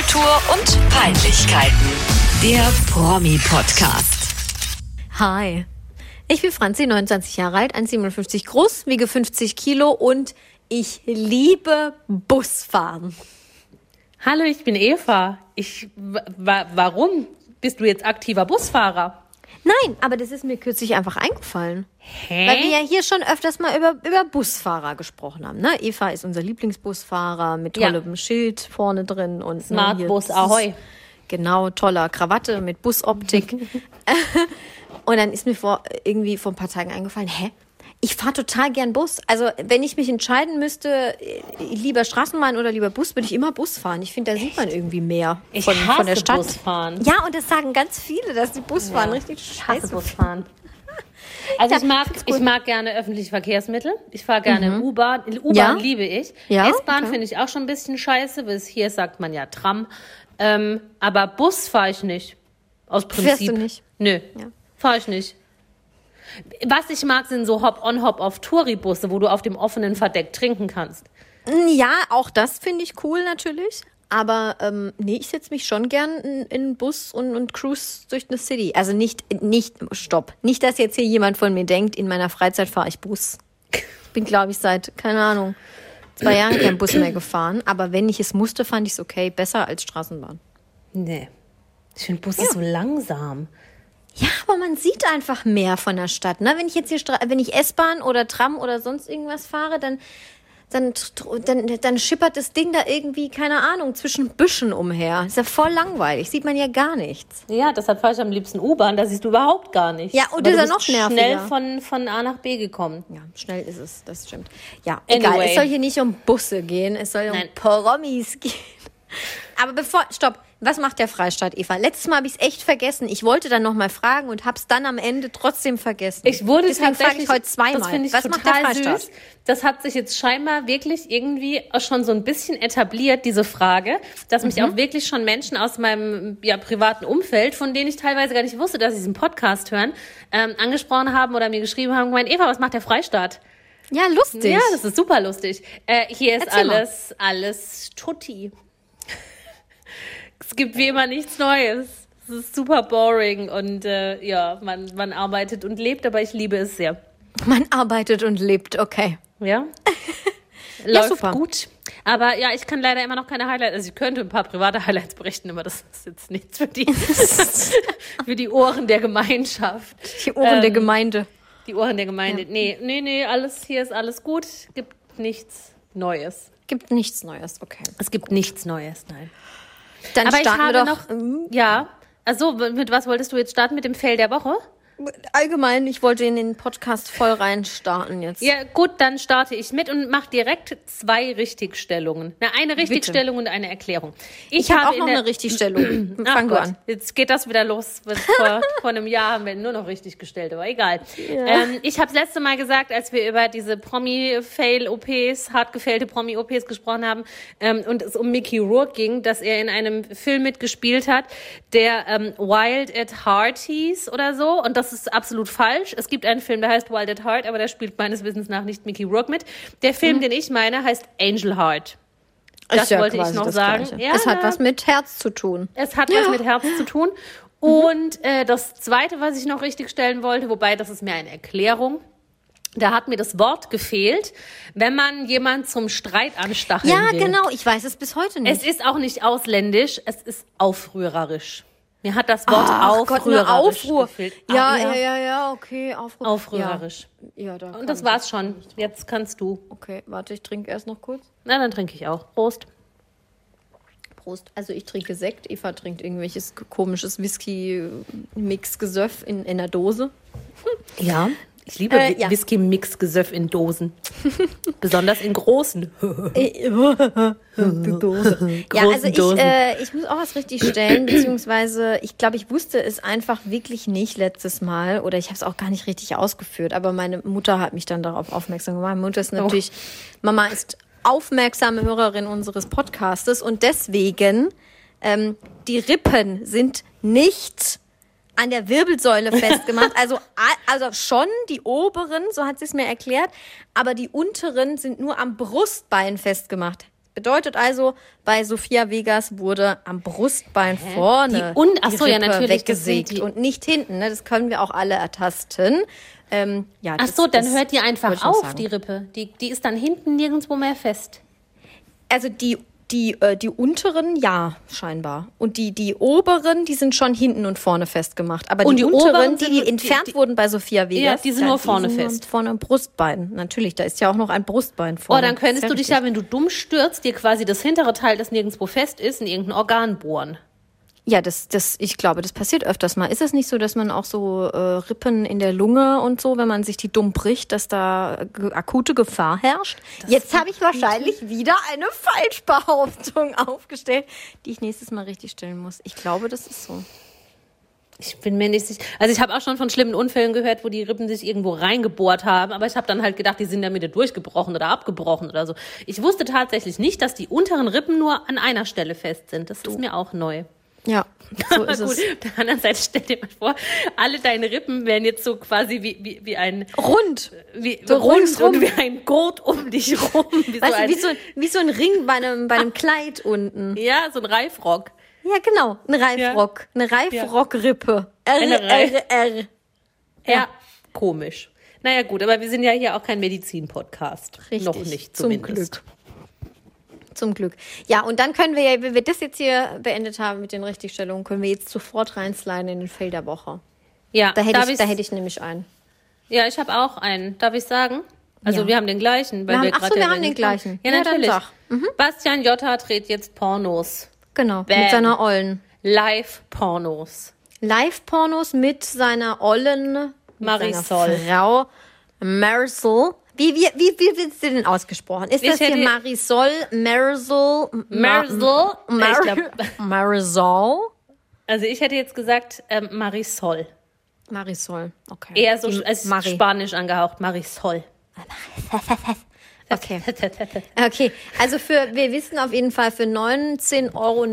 Popkultur und Peinlichkeiten. Der Promi-Podcast. Hi. Ich bin Franzi, 29 Jahre alt, 1,57 groß, wiege 50 Kilo und ich liebe Busfahren. Hallo, ich bin Eva. Ich, wa warum bist du jetzt aktiver Busfahrer? Nein, aber das ist mir kürzlich einfach eingefallen. Hä? Weil wir ja hier schon öfters mal über, über Busfahrer gesprochen haben. Ne? Eva ist unser Lieblingsbusfahrer mit Ja. tollem Schild vorne drin und ne, Smart hier- Bus Ahoi. Genau, toller Krawatte mit Busoptik. und dann ist mir vor irgendwie vor ein paar Tagen eingefallen, hä? Ich fahre total gern Bus. Also wenn ich mich entscheiden müsste, äh, lieber Straßenbahn oder lieber Bus, würde ich immer Bus fahren. Ich finde, da sieht man irgendwie mehr Ich von, hasse von der Stadt. Busfahren. Ja, und das sagen ganz viele, dass die Busfahren richtig Ich hasse scheiße Busfahren. Also ich Ja, mag, ich mag gerne öffentliche Verkehrsmittel. Ich fahre gerne U-Bahn. U-Bahn Ja? liebe ich. Ja? S-Bahn Okay. finde ich auch schon ein bisschen scheiße, weil es hier sagt man ja Tram. Ähm, aber Bus fahre ich nicht. Aus Prinzip. Fährst du nicht? Nö, Ja. fahre ich nicht. Was ich mag, sind so Hop-on, Hop-off-Touri-Busse, wo du auf dem offenen Verdeck trinken kannst. Ja, auch das finde ich cool natürlich. Aber ähm, nee, ich setze mich schon gern in, in einen Bus und, und cruise durch eine City. Also nicht, nicht, stopp. Nicht, dass jetzt hier jemand von mir denkt, in meiner Freizeit fahre ich Bus. Ich bin, glaube ich, seit, keine Ahnung, zwei Jahren kein Bus mehr gefahren. Aber wenn ich es musste, fand ich es okay. Besser als Straßenbahn. Nee. Ich finde Bus ist so langsam. Ja, aber man sieht einfach mehr von der Stadt. Ne? Wenn ich jetzt hier, Stra wenn ich S-Bahn oder Tram oder sonst irgendwas fahre, dann, dann, dann, dann schippert das Ding da irgendwie, keine Ahnung, zwischen Büschen umher. Ist ja voll langweilig. Sieht man ja gar nichts. Ja, deshalb fahre ich am liebsten U-Bahn, da siehst du überhaupt gar nichts. Ja, und Aber das ist ja noch nerviger. schnell von, von A nach B gekommen. Ja, schnell ist es, das stimmt. Ja, egal. Anyway. Es soll hier nicht um Busse gehen, es soll um Nein. Promis gehen. Aber bevor, stopp, was macht der Freistaat, Eva? Letztes Mal habe ich es echt vergessen. Ich wollte dann nochmal fragen und habe es dann am Ende trotzdem vergessen. Ich wurde Deswegen tatsächlich ich heute zweimal. Das finde ich was macht der total Freistaat? süß. Das hat sich jetzt scheinbar wirklich irgendwie auch schon so ein bisschen etabliert, diese Frage, dass Mhm. mich auch wirklich schon Menschen aus meinem ja, privaten Umfeld, von denen ich teilweise gar nicht wusste, dass sie diesen Podcast hören, ähm, angesprochen haben oder mir geschrieben haben, gemeint, Eva, was macht der Freistaat? Ja, lustig. Ja, das ist super lustig. Äh, hier ist Erzähl mal. alles, alles tutti. Es gibt wie immer nichts Neues. Es ist super boring und äh, ja, man, man arbeitet und lebt, aber ich liebe es sehr. Man arbeitet und lebt, okay. Ja? Ja, Läuft super. gut. Aber ja, ich kann leider immer noch keine Highlights. Also ich könnte ein paar private Highlights berichten, aber das ist jetzt nichts für die, für die Ohren der Gemeinschaft. Die Ohren der Ähm, Gemeinde. Die Ohren der Gemeinde. Nee, nee, nee, alles hier ist alles gut. Gibt nichts Neues. Gibt nichts Neues, okay. Es gibt nichts Neues, nein. Dann Aber ich starten habe wir doch noch. Ja. Also, mit was wolltest du jetzt starten? Mit dem Fail der Woche? Allgemein, ich wollte in den Podcast voll rein starten jetzt. Ja, gut, dann starte ich mit und mache direkt zwei Richtigstellungen. Na, eine Richtigstellung und eine Erklärung. Ich, habe auch noch eine Richtigstellung. Ach Fang du Gott, an. Jetzt geht das wieder los. Was Vor, vor einem Jahr haben wir nur noch richtig gestellt, aber egal. Ähm, ich habe das letzte Mal gesagt, als wir über diese Promi-Fail-OPs, hart gefailte Promi-OPs gesprochen haben ähm, und es um Mickey Rourke ging, dass er in einem Film mitgespielt hat, der ähm, Wild at Heart hieß oder so. Und das ist absolut falsch. Es gibt einen Film, der heißt Wild at Heart, aber da spielt meines Wissens nach nicht Mickey Rourke mit. Der Film, den ich meine, heißt Angel Heart. Das ja wollte ich noch das sagen. Ja, es hat ja. was mit Herz zu tun. Es hat was mit Herz zu tun. Und äh, das Zweite, was ich noch richtig stellen wollte, wobei das ist mir eine Erklärung, da hat mir das Wort gefehlt, wenn man jemand zum Streit anstacheln Ja, will. genau. Ich weiß es bis heute nicht. Es ist auch nicht ausländisch, es ist aufrührerisch. Mir hat das Wort Ach Gott, aufrührerisch Aufruhr. gefehlt. Ja, Ah, ja, ja, ja, okay, Aufruhr. Aufrührerisch. Ja, ja da Und das war's schon. Jetzt kannst du. Okay, warte, ich trinke erst noch kurz. Na, dann trinke ich auch. Prost. Prost. Also ich trinke Sekt, Eva trinkt irgendwelches komisches Whisky-Mix-Gesöff in, in einer Dose. Ja. Ich liebe Äh, ja. Whisky-Mix-Gesöff in Dosen. Besonders in großen. Die Dose. Ja, also ich, äh, ich muss auch was richtig stellen, beziehungsweise ich glaube, ich wusste es einfach wirklich nicht letztes Mal oder ich habe es auch gar nicht richtig ausgeführt, aber meine Mutter hat mich dann darauf aufmerksam gemacht. Meine Mutter ist natürlich, Mama ist aufmerksame Hörerin unseres Podcastes und deswegen ähm, die Rippen sind nicht an der Wirbelsäule festgemacht. Also, also schon die oberen, so hat sie es mir erklärt, aber die unteren sind nur am Brustbein festgemacht. bedeutet also, bei Sophia Vegas wurde am Brustbein vorne Die un- ach so, ja, natürlich, weggesägt die- und nicht hinten. Ne? Das können wir auch alle ertasten. Ähm, ja, Ach das- so, dann hört die einfach auf, die Rippe. Die, die ist dann hinten nirgendwo mehr fest. Also die, die, äh, die unteren, ja, scheinbar. Und die, die oberen, die sind schon hinten und vorne festgemacht. Aber Und die, die unteren, oberen die, sind- die entfernt die- wurden bei Sophia Vegas, Ja, die sind nur vorne nur fest. Vorne am Brustbein. Natürlich, da ist ja auch noch ein Brustbein Oh, vorne. dann könntest du dich ja, wenn du dumm stürzt, dir quasi das hintere Teil, das nirgendwo fest ist, in irgendein Organ bohren. Ja, das, das, ich glaube, das passiert öfters mal. Ist es nicht so, dass man auch so äh, Rippen in der Lunge und so, wenn man sich die dumm bricht, dass da ge akute Gefahr herrscht? Jetzt habe ich wahrscheinlich wieder eine Falschbehauptung aufgestellt, die ich nächstes Mal richtig stellen muss. Ich glaube, das ist so. Ich bin mir nicht sicher. Also ich habe auch schon von schlimmen Unfällen gehört, wo die Rippen sich irgendwo reingebohrt haben, aber ich habe dann halt gedacht, die sind Mitte durchgebrochen oder abgebrochen oder so. Ich wusste tatsächlich nicht, dass die unteren Rippen nur an einer Stelle fest sind. Das ist mir auch neu. Ja, so ist Gut, es. auf der anderen Seite stell dir mal vor, alle deine Rippen wären jetzt so quasi wie, wie, wie ein Rund. wie, So rund ringsrum. und wie ein Gurt um dich rum. Wie so Weißt du, ein, wie so, wie so ein Ring bei einem, bei einem Kleid unten. ja, so ein Reifrock. Ja, genau. Ein Reifrock. Eine Reifrockrippe. R, R, R. Ja. komisch. Naja, gut, aber wir sind ja hier auch kein Medizin-Podcast. Richtig. Noch nicht Zum zumindest. Glück. Zum Glück. Ja, und dann können wir ja, wenn wir das jetzt hier beendet haben mit den Richtigstellungen, können wir jetzt sofort reinsliden in den Fail der Woche. Ja, Da hätte, ich, da hätte ich nämlich einen. ja, ich habe auch einen. Darf ich sagen? Also Ja. wir haben den gleichen. Weil Wir wir haben- ach grad so, wir haben den gleichen. Ja, Ja, natürlich. Mhm. Bastian Jotta dreht jetzt Pornos. Genau, Bam. mit seiner Ollen. Live-Pornos. Live-Pornos mit seiner Ollen, mit Marisol. seiner Frau Marisol. Wie, wie, wie, wie wird sie denn ausgesprochen? Ist Ich das hier Marisol, Marisol, Ma- Marisol? Mar glaub- Marisol? Also ich hätte jetzt gesagt ähm, Marisol. Marisol, okay. Eher so Die als Mari. spanisch angehaucht. Marisol. Okay. Okay, also für, wir wissen auf jeden Fall, für 19,99 Euro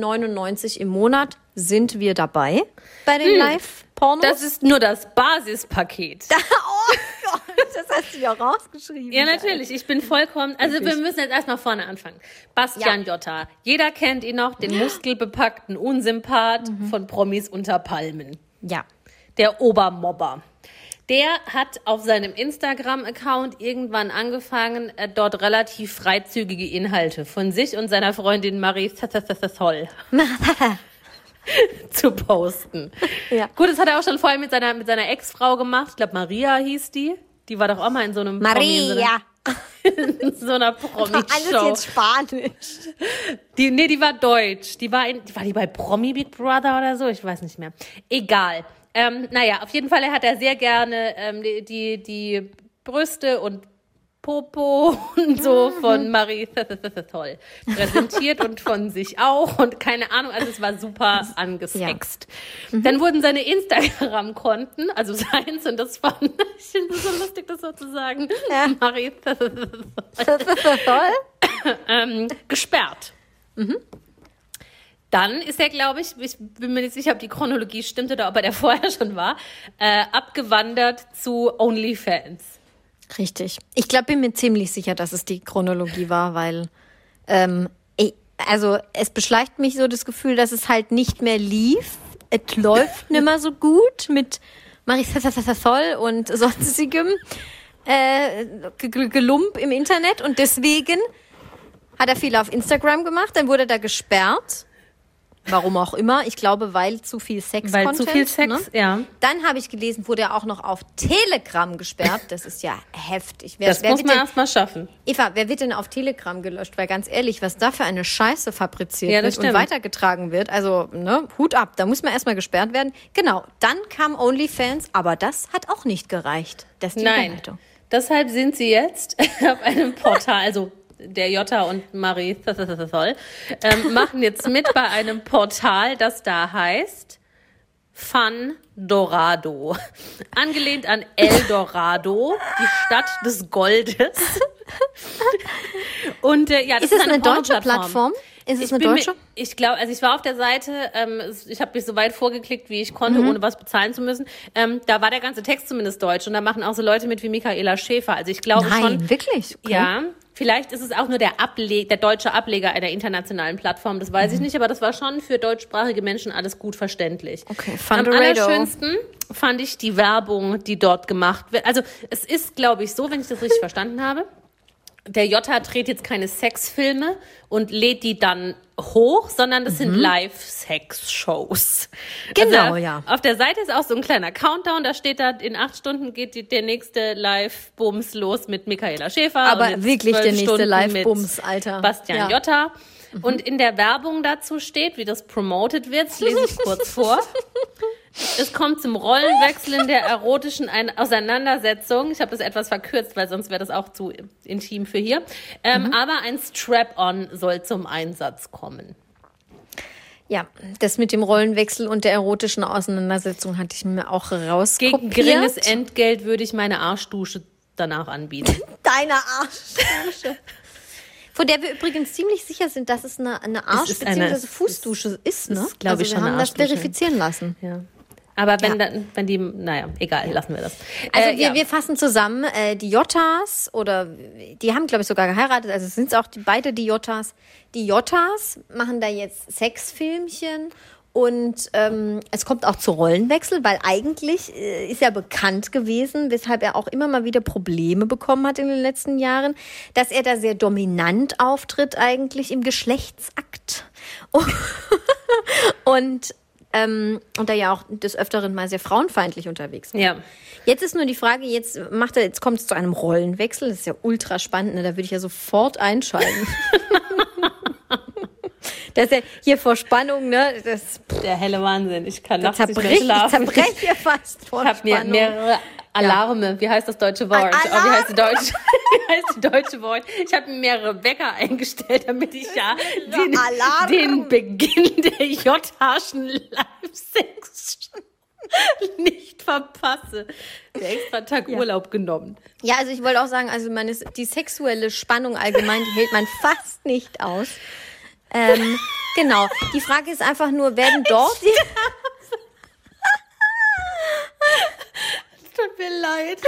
im Monat sind wir dabei bei den Live-Pornos. Das ist nur das Basispaket. oh Gott, das hast du ja rausgeschrieben. Ja, natürlich. Ich bin vollkommen. Also wir müssen jetzt erstmal vorne anfangen. Bastian Jotta. Jeder kennt ihn noch, den muskelbepackten Unsympath von Promis unter Palmen. Ja. Der Obermobber. Der hat auf seinem Instagram-Account irgendwann angefangen, äh, dort relativ freizügige Inhalte von sich und seiner Freundin Marie Soll zu posten. Ja. Gut, das hat er auch schon vorher mit seiner, mit seiner Ex-Frau gemacht. Ich glaube, Maria hieß die. Die war doch auch mal in so einem Promi, in so einer, Maria. in so einer Alles Promi-Show. jetzt Spanisch. Die, nee, die war deutsch. Die war, in, war die bei Promi Big Brother oder so? Ich weiß nicht mehr. Egal. Ähm, naja, auf jeden Fall hat er sehr gerne ähm, die, die, Brüste und Popo und so von Marie toll präsentiert und von sich auch und keine Ahnung, also es war super angesext. Dann wurden seine Instagram-Konten, also seins und das fand ich finde so lustig, das so zu sagen, Ja. Marie Toll. ähm, gesperrt. Dann ist er, glaube ich, ich bin mir nicht sicher, ob die Chronologie stimmt oder ob er der vorher schon war, äh, abgewandert zu OnlyFans. Richtig. Ich glaube, bin mir ziemlich sicher, dass es die Chronologie war, weil ähm, ich, also es beschleicht mich so das Gefühl, dass es halt nicht mehr lief. Es läuft nicht mehr so gut mit Marisa Voll und sonstigem äh, Ge- Ge- Gelump im Internet und deswegen hat er viel auf Instagram gemacht, dann wurde er da gesperrt. Warum auch immer. Ich glaube, weil zu viel Sex Weil zu viel Sex, Ne? ja. Dann habe ich gelesen, wurde er auch noch auf Telegram gesperrt. Das ist ja heftig. Wer, Das wer muss man erstmal schaffen. Eva, wer wird denn auf Telegram gelöscht? Weil ganz ehrlich, was da für eine Scheiße fabriziert Ja, wird und stimmt. weitergetragen wird, also ne, Hut ab, da muss man erstmal gesperrt werden. Genau, dann kam OnlyFans, aber das hat auch nicht gereicht. Das ist die Nein. Überleitung. Deshalb sind sie jetzt auf einem Portal, also der Jota und Marie Soll, ähm, machen jetzt mit bei einem Portal, das da heißt Fun Dorado. Angelehnt an El Dorado, die Stadt des Goldes. Und äh, ja, das Ist es eine deutsche Pornoplattform. Plattform? Ist es Ich eine deutsche? ich glaube, also ich war auf der Seite, ähm, ich habe mich so weit vorgeklickt, wie ich konnte, Mhm. ohne was bezahlen zu müssen. Ähm, da war der ganze Text zumindest deutsch und da machen auch so Leute mit wie Michaela Schäfer. Also ich glaube Nein, schon, wirklich? Okay. ja, Vielleicht ist es auch nur der, Ableg der deutsche Ableger einer internationalen Plattform, das weiß ich nicht, aber das war schon für deutschsprachige Menschen alles gut verständlich. Okay, Am allerschönsten fand ich die Werbung, die dort gemacht wird. Also es ist, glaube ich, so, wenn ich das richtig verstanden habe. Der Jota dreht jetzt keine Sexfilme und lädt die dann hoch, sondern das sind Live-Sex-Shows. Mhm. Genau, also, ja. Auf der Seite ist auch so ein kleiner Countdown, da steht da, in acht Stunden geht die, der nächste Live-Bums los mit Michaela Schäfer. Aber wirklich der nächste Stunden Live-Bums, Alter. Bastian Ja. Mhm. Jotta. Und in der Werbung dazu steht, wie das promoted wird, das lese ich kurz vor. Es kommt zum Rollenwechsel in der erotischen Ein Auseinandersetzung. Ich habe das etwas verkürzt, weil sonst wäre das auch zu intim für hier. Ähm, Mhm. Aber ein Strap-on soll zum Einsatz kommen. Ja, das mit dem Rollenwechsel und der erotischen Auseinandersetzung hatte ich mir auch rauskopiert. Gegen geringes Entgelt würde ich meine Arschdusche danach anbieten. Deine Arschdusche. Von der wir übrigens ziemlich sicher sind, dass es eine, eine Arsch- ist bzw. Fußdusche ist, ne? ist, also ich, wir haben das verifizieren lassen. ja. Aber wenn, Ja. dann, wenn die, naja, egal, lassen wir das. Also Äh, wir, ja. wir fassen zusammen, äh, die Jottas oder die haben, glaube ich, sogar geheiratet, also sind es auch die, beide die Jottas. Die Jottas machen da jetzt Sexfilmchen und ähm, es kommt auch zu Rollenwechsel, weil eigentlich äh, ist ja bekannt gewesen, weshalb er auch immer mal wieder Probleme bekommen hat in den letzten Jahren, dass er da sehr dominant auftritt eigentlich im Geschlechtsakt. Und ähm, und da ja auch des Öfteren mal sehr frauenfeindlich unterwegs war. ja. Jetzt ist nur die Frage, jetzt macht er, jetzt kommt es zu einem Rollenwechsel. Das ist ja ultra spannend, ne? da würde ich ja sofort einschalten. das ist ja hier vor Spannung, ne? Das, Der helle Wahnsinn. Ich kann nachts nicht mehr zerbrech, ich schlafen. zerbreche fast vor Ich mir Spannung. mehrere Alarme, wie heißt das deutsche Wort? Oh, wie heißt die deutsche, wie heißt die deutsche Wort? Ich habe mir mehrere Wecker eingestellt, damit ich ja den, Alarm. den Beginn der J-Haschen Live-Sex nicht verpasse. Der extra Tag Urlaub genommen. Ja, also ich wollte auch sagen, also meine, die sexuelle Spannung allgemein, die hält man fast nicht aus. Ähm, genau. Die Frage ist einfach nur, werden dort Tut mir leid.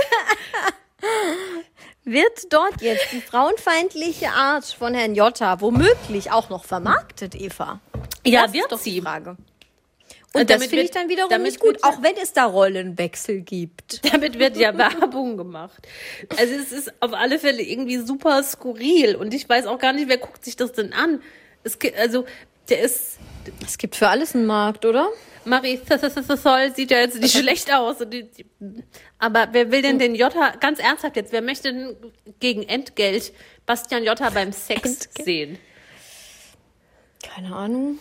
wird dort jetzt die frauenfeindliche Art von Herrn Jotta womöglich auch noch vermarktet, Eva? Ja, das ist wird die sie. Frage. Äh, Und das finde ich dann wiederum nicht gut, auch wenn es da Rollenwechsel gibt. Damit wird ja Werbung gemacht. Also es ist auf alle Fälle irgendwie super skurril und ich weiß auch gar nicht, wer guckt sich das denn an. Es also der ist Es gibt für alles einen Markt, oder? Marie Soll sieht ja jetzt nicht schlecht aus. Aber wer will denn den Jotta, ganz ernsthaft jetzt, wer möchte denn gegen Entgelt Bastian Jotta beim Sex Entgelt? sehen? Keine Ahnung.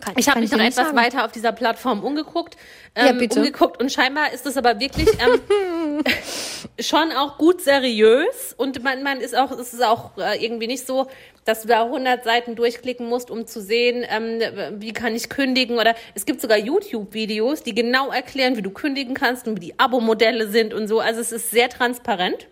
Kann, Ich habe mich noch etwas sagen. weiter auf dieser Plattform umgeguckt. Ja, Ähm, bitte. Umgeguckt und scheinbar ist es aber wirklich ähm, schon auch gut seriös und man, man ist auch, es ist auch äh, irgendwie nicht so, dass du da 100 Seiten durchklicken musst, um zu sehen, ähm, wie kann ich kündigen oder es gibt sogar YouTube-Videos, die genau erklären, wie du kündigen kannst und wie die Abo-Modelle sind und so. Also es ist sehr transparent.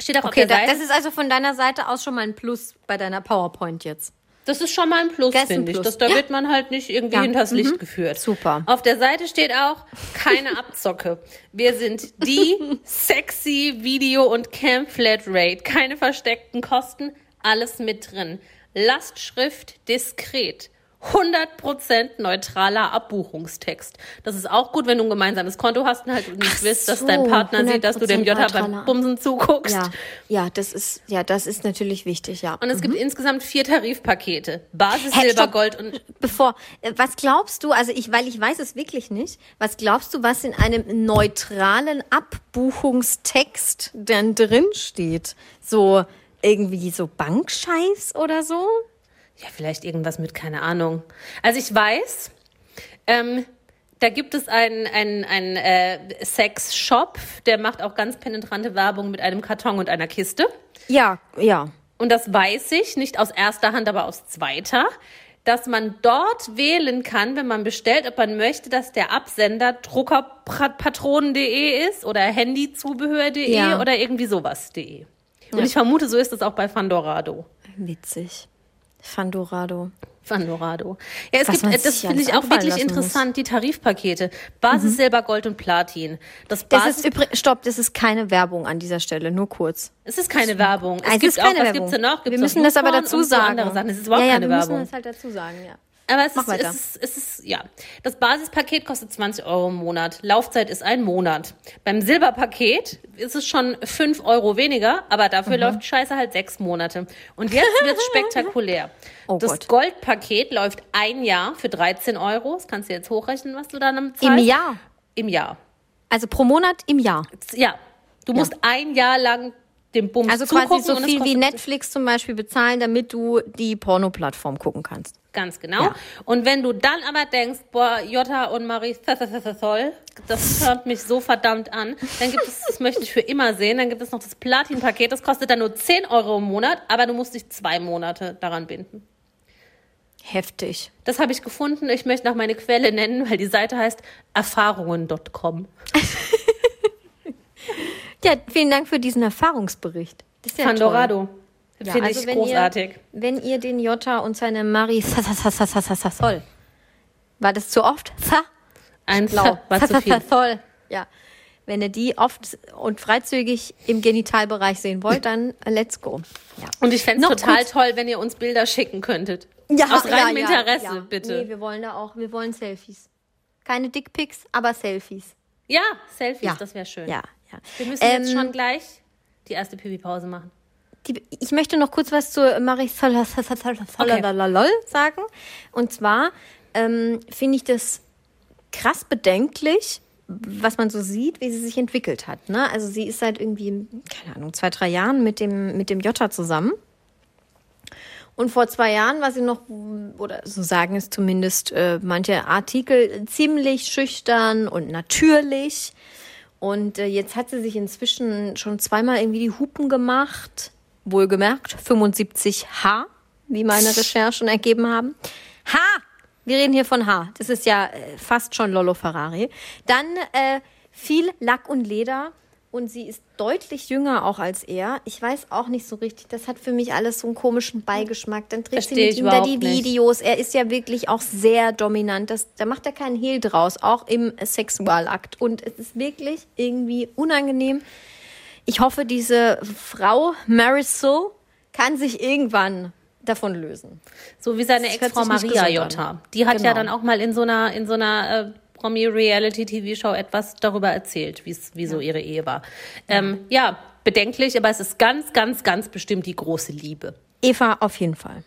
Steht auch Okay, auf der da, Seite. das ist also von deiner Seite aus schon mal ein Plus bei deiner PowerPoint jetzt. Das ist schon mal ein Plus, finde ich. Plus. Das, da Ja. wird man halt nicht irgendwie Ja. hinters Licht Mhm. geführt. Super. Auf der Seite steht auch, keine Abzocke. Wir sind die sexy Video- und Camp Flatrate. Keine versteckten Kosten, alles mit drin. Lastschrift diskret. 100% neutraler Abbuchungstext. Das ist auch gut, wenn du ein gemeinsames Konto hast und halt nicht Ach willst, dass so, dein Partner sieht, dass du dem 100% Jota beim. Bumsen zuguckst. Ja, ja, das ist, ja, das ist natürlich wichtig, ja. Und es gibt insgesamt vier Tarifpakete. Basis, Hä, Silber, stopp. Gold und Bevor, äh, was glaubst du, also ich, weil ich weiß es wirklich nicht, was glaubst du, was in einem neutralen Abbuchungstext denn drin steht? So, irgendwie so Bankscheiß oder so? Ja, vielleicht irgendwas mit, keine Ahnung. Also ich weiß, ähm, da gibt es einen, einen, einen äh, Sex-Shop, der macht auch ganz penetrante Werbung mit einem Karton und einer Kiste. Ja, ja. Und das weiß ich, nicht aus erster Hand, aber aus zweiter, dass man dort wählen kann, wenn man bestellt, ob man möchte, dass der Absender druckerpatronen.de ist oder handyzubehör.de Ja. oder irgendwie sowas.de. Und ich vermute, so ist es auch bei Fandorado. Witzig. Fandorado. Fandorado. Ja, es Was gibt, äh, das finde ich auch wirklich lassen muss. interessant, die Tarifpakete. Basis, Silber, Gold und Platin. Das Das Basis, ist übrigens, stopp, das ist keine Werbung an dieser Stelle, nur kurz. es ist keine Werbung. Es Also gibt ist auch, keine was Werbung. gibt's denn noch? Gibt's wir müssen das aber dazu so sagen. andere Sachen. Es ist überhaupt ja, ja, keine wir müssen Werbung. das halt dazu sagen, ja. Aber es Mach ist, weiter. es, ist, es ist, ja. Das Basispaket kostet 20 Euro im Monat. Laufzeit ist ein Monat. Beim Silberpaket ist es schon 5 Euro weniger, aber dafür Mhm. läuft Scheiße halt sechs Monate. Und jetzt wird's spektakulär. Oh das Gott. Goldpaket läuft ein Jahr für 13 Euro. Das kannst du jetzt hochrechnen, was du dann Im zahlst. Jahr. Im Jahr. Also pro Monat im Jahr. Ja. Du musst ein Jahr lang dem Bums Also quasi so es viel wie Netflix zum Beispiel bezahlen, damit du die Porno-Plattform gucken kannst. Ganz genau. Ja. Und wenn du dann aber denkst, boah, Jota und Marie, toll, das hört mich so verdammt an, dann gibt es, das möchte ich für immer sehen, dann gibt es noch das Platin-Paket, das kostet dann nur 10 Euro im Monat, aber du musst dich zwei Monate daran binden. Heftig. Das habe ich gefunden. Ich möchte noch meine Quelle nennen, weil die Seite heißt erfahrungen.com. Ja, vielen Dank für diesen Erfahrungsbericht. Das ist ja Pandorado. Ja, Finde also ich wenn großartig. Ihr, wenn ihr den Jota und seine Marie soll. War das zu oft? Za? Ein Blau. war zu viel. Soll. Ja. Wenn ihr die oft und freizügig im Genitalbereich sehen wollt, dann let's go. Ja. Und ich fände es total kurz- toll, wenn ihr uns Bilder schicken könntet. Ja, Aus reinem ja, ja, Interesse, ja. bitte. Nee, wir wollen da auch, wir wollen Selfies. Keine Dickpics, aber Selfies. Ja, Selfies, das wäre schön. Ja, ja. Wir müssen jetzt Ähm, schon gleich die erste Pipi-Pause machen. Die, ich möchte noch kurz was zu Marie Solalolol sagen. Und zwar ähm, finde ich das krass bedenklich, was man so sieht, wie sie sich entwickelt hat. Ne? Also sie ist seit irgendwie, keine Ahnung, zwei, drei Jahren mit dem, mit dem Jota zusammen. Und vor zwei Jahren war sie noch, oder so sagen es zumindest äh, manche Artikel, ziemlich schüchtern und natürlich. Und äh, jetzt hat sie sich inzwischen schon zweimal irgendwie die Hupen gemacht. Wohlgemerkt, 75H, wie meine Recherchen ergeben haben. H! Wir reden hier von H. Das ist ja äh, fast schon Lollo Ferrari. Dann äh, viel Lack und Leder. Und sie ist deutlich jünger auch als er. Ich weiß auch nicht so richtig. Das hat für mich alles so einen komischen Beigeschmack. Dann dreht sie Versteh mit ich ihm da die überhaupt nicht. Videos. Er ist ja wirklich auch sehr dominant. Das, da macht er keinen Hehl draus, auch im Sexualakt. Und es ist wirklich irgendwie unangenehm. Ich hoffe, diese Frau Marisol kann sich irgendwann davon lösen. So wie seine Ex-Frau Maria Jotta. Die hat ja Genau. dann auch mal in so einer, in so einer äh, Promi-Reality-TV-Show etwas darüber erzählt, wie so ihre Ehe war. Ähm, ja, bedenklich, aber es ist ganz, ganz, ganz bestimmt die große Liebe. Eva, auf jeden Fall.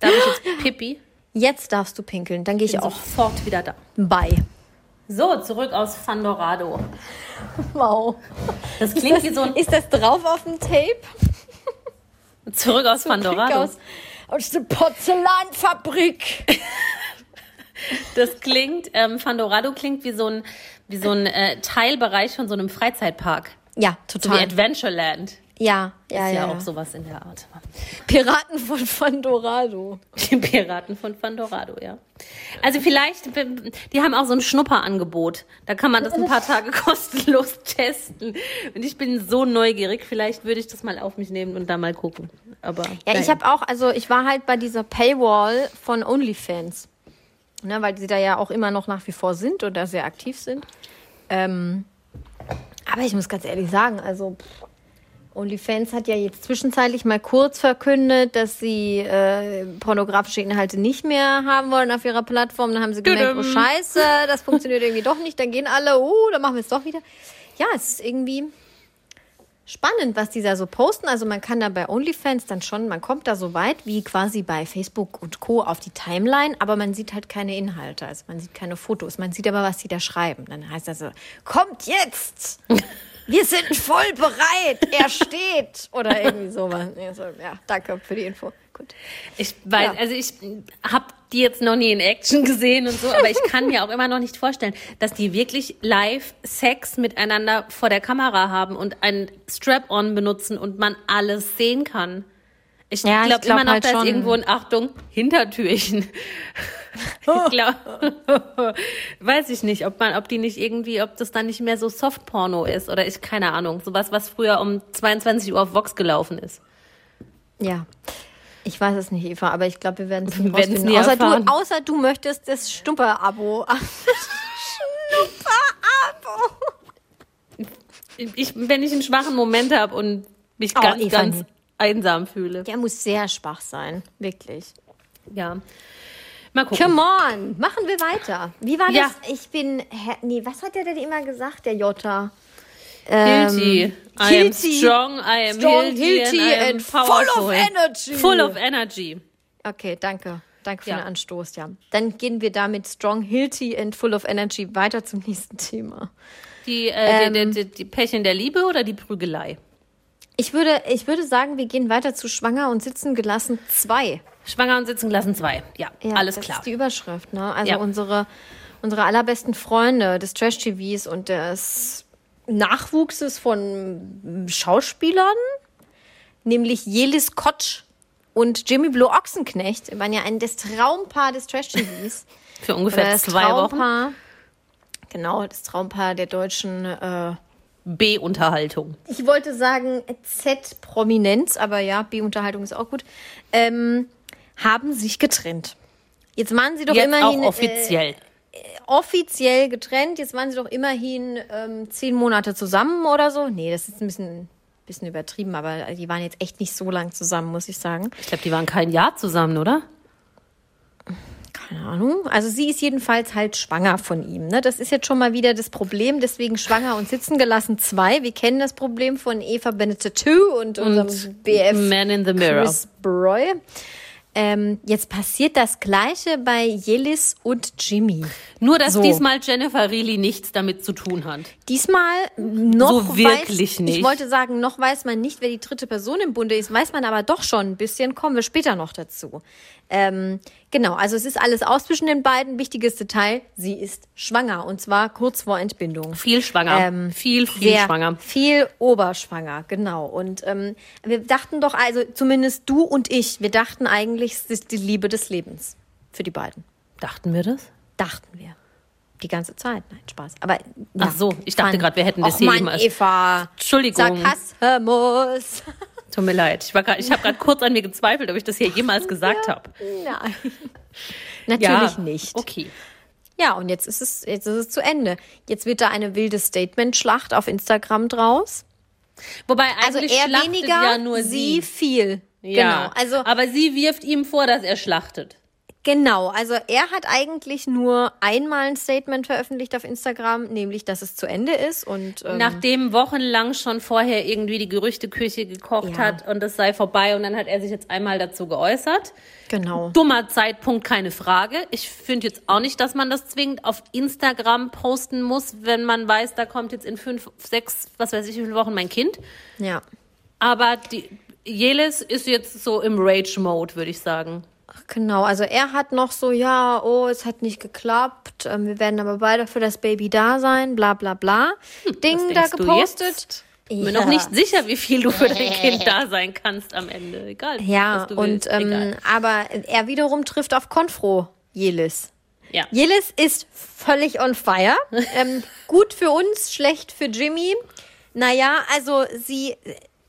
Darf ich jetzt Pippi? Jetzt darfst du pinkeln, dann gehe ich auch sofort wieder da. bei. So, zurück aus Fandorado. Wow. Das klingt wie so ein Ist das drauf auf dem Tape? Zurück aus Fandorado. Aus, aus der Porzellanfabrik. Das klingt, ähm, Fandorado klingt wie so ein, wie so ein äh, Teilbereich von so einem Freizeitpark. Ja, So wie total. Adventureland. Ja, ja, Ist ja, ja. auch sowas in der Art. Piraten von Fandorado. Die Piraten von Fandorado, ja. Also vielleicht, die haben auch so ein Schnupperangebot. Da kann man das ein paar Tage kostenlos testen. Und ich bin so neugierig, vielleicht würde ich das mal auf mich nehmen und da mal gucken. Aber Ja, ich naja. habe auch, also ich war halt bei dieser Paywall von OnlyFans. Ne, weil sie da ja auch immer noch nach wie vor sind oder sehr aktiv sind. Ähm, aber ich muss ganz ehrlich sagen, also pff, OnlyFans hat ja jetzt zwischenzeitlich mal kurz verkündet, dass sie äh, pornografische Inhalte nicht mehr haben wollen auf ihrer Plattform. Dann haben sie gemerkt, oh scheiße, das funktioniert irgendwie doch nicht. Dann gehen alle, oh, dann machen wir es doch wieder. Ja, es ist irgendwie spannend, was die da so posten. Also man kann da bei OnlyFans dann schon, man kommt da so weit wie quasi bei Facebook und Co. auf die Timeline, aber man sieht halt keine Inhalte, also man sieht keine Fotos. Man sieht aber, was die da schreiben. Dann heißt das so, kommt jetzt! Wir sind voll bereit! Er steht! Oder irgendwie sowas. Ja, danke für die Info. Gut. Ich weiß, Ja. also ich habe die jetzt noch nie in Action gesehen und so, aber ich kann mir auch immer noch nicht vorstellen, dass die wirklich live Sex miteinander vor der Kamera haben und ein Strap-on benutzen und man alles sehen kann. Ich Ja, glaube glaub immer noch, halt da ist irgendwo ein Achtung, Hintertürchen. ich glaube, weiß ich nicht, ob man, ob die nicht irgendwie, ob das dann nicht mehr so Softporno ist oder ich, keine Ahnung, sowas, was früher um 22 Uhr auf Vox gelaufen ist. Ja. Ich weiß es nicht, Eva, aber ich glaube, wir werden es nie außer, erfahren. du, außer du möchtest das Stumper-Abo. Schnupper-Abo. Ich, wenn ich einen schwachen Moment habe und mich Oh, ganz, Eva, ganz. Einsam fühle. Der muss sehr schwach sein, wirklich. Ja. Mal gucken. Come on, machen wir weiter. Wie war Ja. das? Ich bin, nee, was hat der denn immer gesagt, der Jota? Ähm, Hilti. I am strong, I am Strong, Hilti and, I am and full of energy. Full of energy. Okay, danke. Danke für Ja. den Anstoß, ja. Dann gehen wir damit Strong, Hilti and Full of Energy weiter zum nächsten Thema. Die, äh, Ähm. die, die, die Pärchen der Liebe oder die Prügelei? Ich würde, ich würde sagen, wir gehen weiter zu Schwanger und Sitzen gelassen 2. Schwanger und sitzen gelassen zwei. Ja, alles das klar. ist die Überschrift, ne? Also Ja. unsere, unsere allerbesten Freunde des Trash-TVs und des Nachwuchses von Schauspielern, nämlich Jelis Kotsch und Jimmy Blue Ochsenknecht, waren ja ein das Traumpaar des Trash-TVs. Für ungefähr das zwei Wochen. Traumpaar, genau, das Traumpaar der deutschen, äh, B-Unterhaltung. ich wollte sagen Z-Prominenz, aber ja, B-Unterhaltung ist auch gut, ähm, haben sich getrennt. Jetzt waren sie doch Jetzt immerhin auch offiziell. Äh, offiziell getrennt. Jetzt waren sie doch immerhin ähm, zehn Monate zusammen oder so. Nee, das ist ein bisschen, bisschen übertrieben, aber die waren jetzt echt nicht so lang zusammen, muss ich sagen. ich glaube, die waren kein Jahr zusammen, oder? Keine Ahnung. Also sie ist jedenfalls halt schwanger von ihm. Ne? Das ist jetzt schon mal wieder das Problem. Deswegen schwanger und sitzen gelassen zwei. Wir kennen das Problem von Eva Benedetto und, unserem BF Man in the Mirror. Chris Broy. Ähm, jetzt passiert das Gleiche bei Jelis und Jimmy. Nur, dass So. diesmal Jennifer Reilly nichts damit zu tun hat. Diesmal noch So wirklich weiß, nicht. Ich wollte sagen, noch weiß man nicht, wer die dritte Person im Bunde ist, weiß man aber doch schon ein bisschen. Kommen wir später noch dazu. Ähm, genau, also es ist alles aus zwischen den beiden. Wichtiges Detail, sie ist schwanger und zwar kurz vor Entbindung. Viel schwanger. Ähm, viel, viel schwanger. Viel oberschwanger, genau. Und ähm, wir dachten doch, also zumindest du und ich, wir dachten eigentlich, es ist die Liebe des Lebens für die beiden. Dachten wir das? Dachten wir. Die ganze Zeit. Nein, Spaß. Aber Ach so, ich dachte gerade, wir hätten das Och hier Mann, Eva. Entschuldigung. Sarkasmus. Tut mir leid. Ich, war grad- ich habe gerade kurz an mir gezweifelt, ob ich das hier jemals gesagt habe. Nein. Natürlich nicht. Okay. Ja, und jetzt ist es, jetzt ist es zu Ende. Jetzt wird da eine wilde Statement-Schlacht auf Instagram draus. Wobei Also eigentlich er schlachtet weniger, ja nur sie sie. viel. Ja, Genau. Also aber sie wirft ihm vor, dass er schlachtet. Genau, also er hat eigentlich nur einmal ein Statement veröffentlicht auf Instagram, nämlich, dass es zu Ende ist und ähm, Nachdem wochenlang schon vorher irgendwie die Gerüchteküche gekocht Ja. hat und es sei vorbei und dann hat er sich jetzt einmal dazu geäußert. genau. Dummer Zeitpunkt, keine Frage. Ich finde jetzt auch nicht, dass man das zwingend auf Instagram posten muss, wenn man weiß, da kommt jetzt in fünf, sechs, was weiß ich, wie viele Wochen mein Kind. Ja. Aber die Jelis ist jetzt so im Rage-Mode, würde ich sagen. Genau, also er hat noch so, ja, oh, es hat nicht geklappt, ähm, wir werden aber beide für das Baby da sein, bla bla bla. Ding Was da gepostet. Ich bin noch nicht sicher, wie viel du für dein Kind da sein kannst am Ende. Egal. Ja, und ähm, aber er wiederum trifft auf Konfro, Jelis. Ja. Jelis ist völlig on fire. ähm, gut für uns, schlecht für Jimmy. Naja, also sie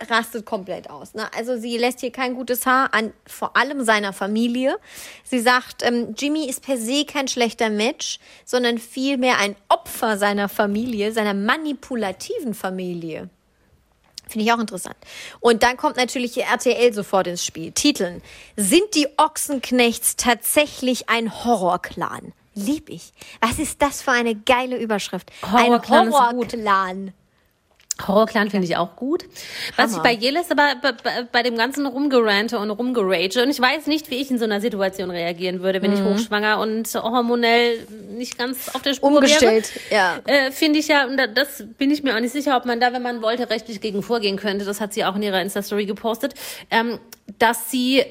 rastet komplett aus. Ne? Also sie lässt hier kein gutes Haar an vor allem seiner Familie. Sie sagt, ähm, Jimmy ist per se kein schlechter Match, sondern vielmehr ein Opfer seiner Familie, seiner manipulativen Familie. Finde ich auch interessant. Und dann kommt natürlich RTL sofort ins Spiel. Titeln. Sind die Ochsenknechts tatsächlich ein Horrorclan? Lieb ich. Was ist das für eine geile Überschrift? Horrorclan ein. Horrorclan. Horrorclan finde ich auch gut. Was ich Hammer. bei Jelis aber bei, bei, dem ganzen Rumgerante und Rumgerage und ich weiß nicht, wie ich in so einer Situation reagieren würde, wenn ich hochschwanger und hormonell nicht ganz auf der Spur Umgestellt, wäre. ja. Äh, finde ich ja, und da- das bin ich mir auch nicht sicher, ob man da, wenn man wollte, rechtlich gegen vorgehen könnte. Das hat sie auch in ihrer Insta-Story gepostet, ähm, dass sie,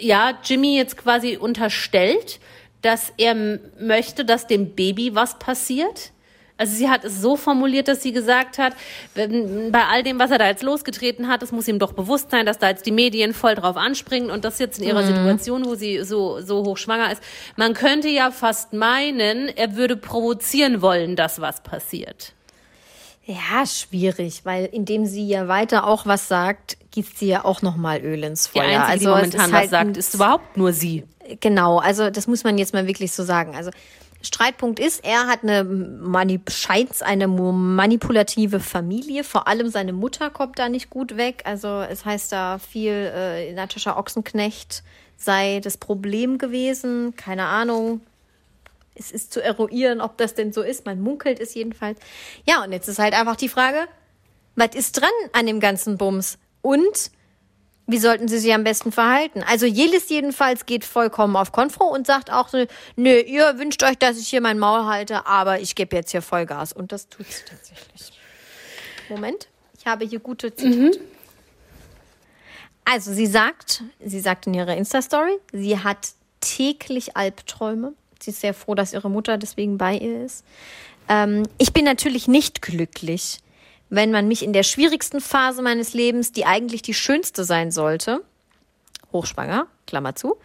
ja, Jimmy jetzt quasi unterstellt, dass er möchte, dass dem Baby was passiert. Also sie hat es so formuliert, dass sie gesagt hat, bei all dem, was er da jetzt losgetreten hat, es muss ihm doch bewusst sein, dass da jetzt die Medien voll drauf anspringen und das jetzt in ihrer Situation, wo sie so, so hochschwanger ist. Man könnte ja fast meinen, er würde provozieren wollen, dass was passiert. Ja, schwierig, weil indem sie ja weiter auch was sagt, gießt sie ja auch nochmal Öl ins Die Feuer. Einzige, also die momentan was halt sagt, ist überhaupt nur sie. Genau, also das muss man jetzt mal wirklich so sagen. Also Streitpunkt ist, er hat eine Mani scheint eine manipulative Familie. Vor allem seine Mutter kommt da nicht gut weg. Also es heißt da viel, äh, Natascha Ochsenknecht sei das Problem gewesen. Keine Ahnung. Es ist zu eruieren, ob das denn so ist. Man munkelt es jedenfalls. Ja, und jetzt ist halt einfach die Frage, was ist dran an dem ganzen Bums? Und wie sollten sie sich am besten verhalten? Also Jelis jedenfalls geht vollkommen auf Konfro und sagt auch so, nö, ihr wünscht euch, dass ich hier mein Maul halte, aber ich gebe jetzt hier Vollgas. Und das tut sie tatsächlich. Moment, ich habe hier gute Zitate. Also sie sagt, sie sagt in ihrer Insta-Story, sie hat täglich Albträume. Sie ist sehr froh, dass ihre Mutter deswegen bei ihr ist. Ähm, ich bin natürlich nicht glücklich, wenn man mich in der schwierigsten Phase meines Lebens, die eigentlich die schönste sein sollte, hochschwanger, Klammer zu,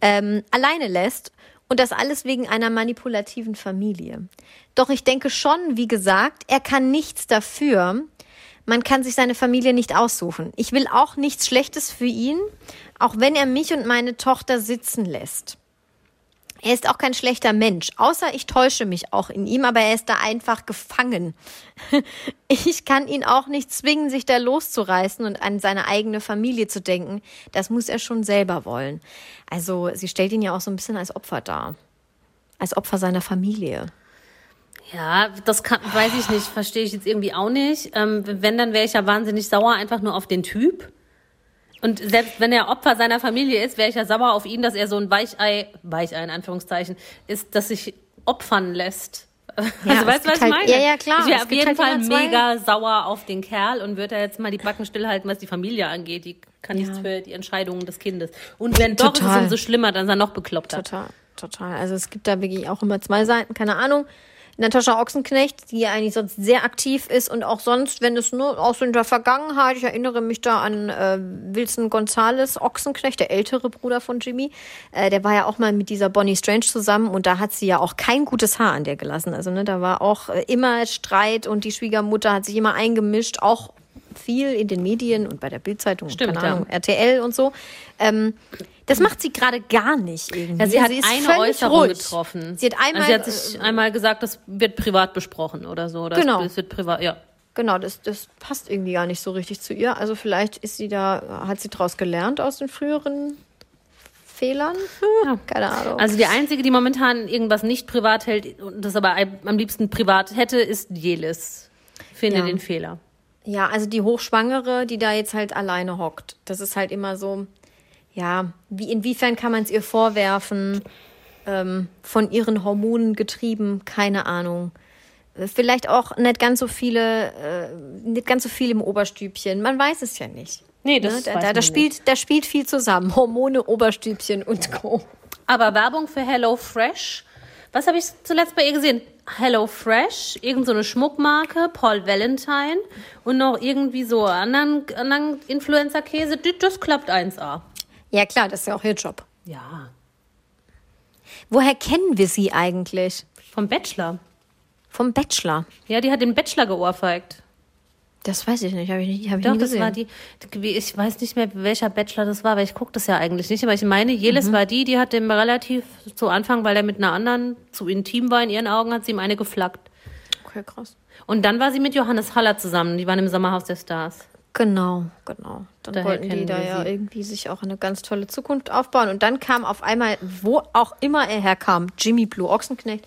ähm, alleine lässt und das alles wegen einer manipulativen Familie. Doch ich denke schon, wie gesagt, er kann nichts dafür. Man kann sich seine Familie nicht aussuchen. Ich will auch nichts Schlechtes für ihn, auch wenn er mich und meine Tochter sitzen lässt. Er ist auch kein schlechter Mensch, außer ich täusche mich auch in ihm, aber er ist da einfach gefangen. Ich kann ihn auch nicht zwingen, sich da loszureißen und an seine eigene Familie zu denken. Das muss er schon selber wollen. Also sie stellt ihn ja auch so ein bisschen als Opfer dar. Als Opfer seiner Familie. Ja, das kann, weiß ich nicht, verstehe ich jetzt irgendwie auch nicht. Ähm, wenn, dann wäre ich ja wahnsinnig sauer einfach nur auf den Typ. Und selbst wenn er Opfer seiner Familie ist, wäre ich ja sauer auf ihn, dass er so ein Weichei, Weichei in Anführungszeichen, ist, das sich opfern lässt. Ja, also weißt du, was ich halt- meine? ja, ja, klar, Ich wäre auf jeden halt Fall mega sauer auf den Kerl und würde jetzt mal die Backen stillhalten, was die Familie angeht. Die kann nichts für die Entscheidungen des Kindes. Und wenn doch, ist es Total. umso schlimmer, dann ist er noch bekloppter. Total, total. Also es gibt da wirklich auch immer zwei Seiten, keine Ahnung. Natascha Ochsenknecht, die ja eigentlich sonst sehr aktiv ist und auch sonst, wenn es nur aus in der Vergangenheit, ich erinnere mich da an äh, Wilson Gonzales Ochsenknecht, der ältere Bruder von Jimmy, äh, der war ja auch mal mit dieser Bonnie Strange zusammen und da hat sie ja auch kein gutes Haar an der gelassen. Also ne, da war auch äh, immer Streit und die Schwiegermutter hat sich immer eingemischt, auch viel in den Medien und bei der Bildzeitung, Stimmt, keine ja. Ahnung, RTL und so. Ähm, das macht sie gerade gar nicht irgendwie. Ja, sie hat ist eine Äußerung ruhig. getroffen. Sie hat einmal, also sie hat sich einmal gesagt, das wird privat besprochen oder so. Oder Genau. Es wird privat, ja. genau, das, das passt irgendwie gar nicht so richtig zu ihr. Also vielleicht ist sie da, hat sie daraus gelernt aus den früheren Fehlern? Hm, Keine Ahnung. Also die einzige, die momentan irgendwas nicht privat hält und das aber am liebsten privat hätte, ist Jelis. Finde Ja. den Fehler. Ja, also die Hochschwangere, die da jetzt halt alleine hockt. Das ist halt immer so, ja, wie, inwiefern kann man es ihr vorwerfen? Ähm, von ihren Hormonen getrieben, keine Ahnung. Äh, Vielleicht auch nicht ganz so viele, äh, nicht ganz so viel im Oberstübchen. Man weiß es ja nicht. Nee, das Ne? Da, da, da, spielt, da spielt viel zusammen. Hormone, Oberstübchen und Co. Aber Werbung für Hello Fresh. Was habe ich zuletzt bei ihr gesehen? Hello Fresh, irgend so eine Schmuckmarke, Paul Valentine und noch irgendwie so anderen, anderen Influencer-Käse. Das klappt 1A. Ja klar, das ist ja auch ihr Job. Ja. Woher kennen wir sie eigentlich? Vom Bachelor. Vom Bachelor. Ja, die hat den Bachelor geohrfeigt. Das weiß ich nicht, habe ich, nicht- hab ich Doch, nie das gesehen. war die, ich weiß nicht mehr, welcher Bachelor das war, weil ich gucke das ja eigentlich nicht. Aber ich meine, Jelis war die, die hat dem relativ zu Anfang, weil er mit einer anderen zu intim war in ihren Augen, hat sie ihm eine geflaggt. okay, krass. Und dann war sie mit Johannes Haller zusammen. Die waren im Sommerhaus der Stars. Genau, genau. Dann Daher wollten die da ja sie. irgendwie sich auch eine ganz tolle Zukunft aufbauen. Und dann kam auf einmal, wo auch immer er herkam, Jimmy Blue Ochsenknecht.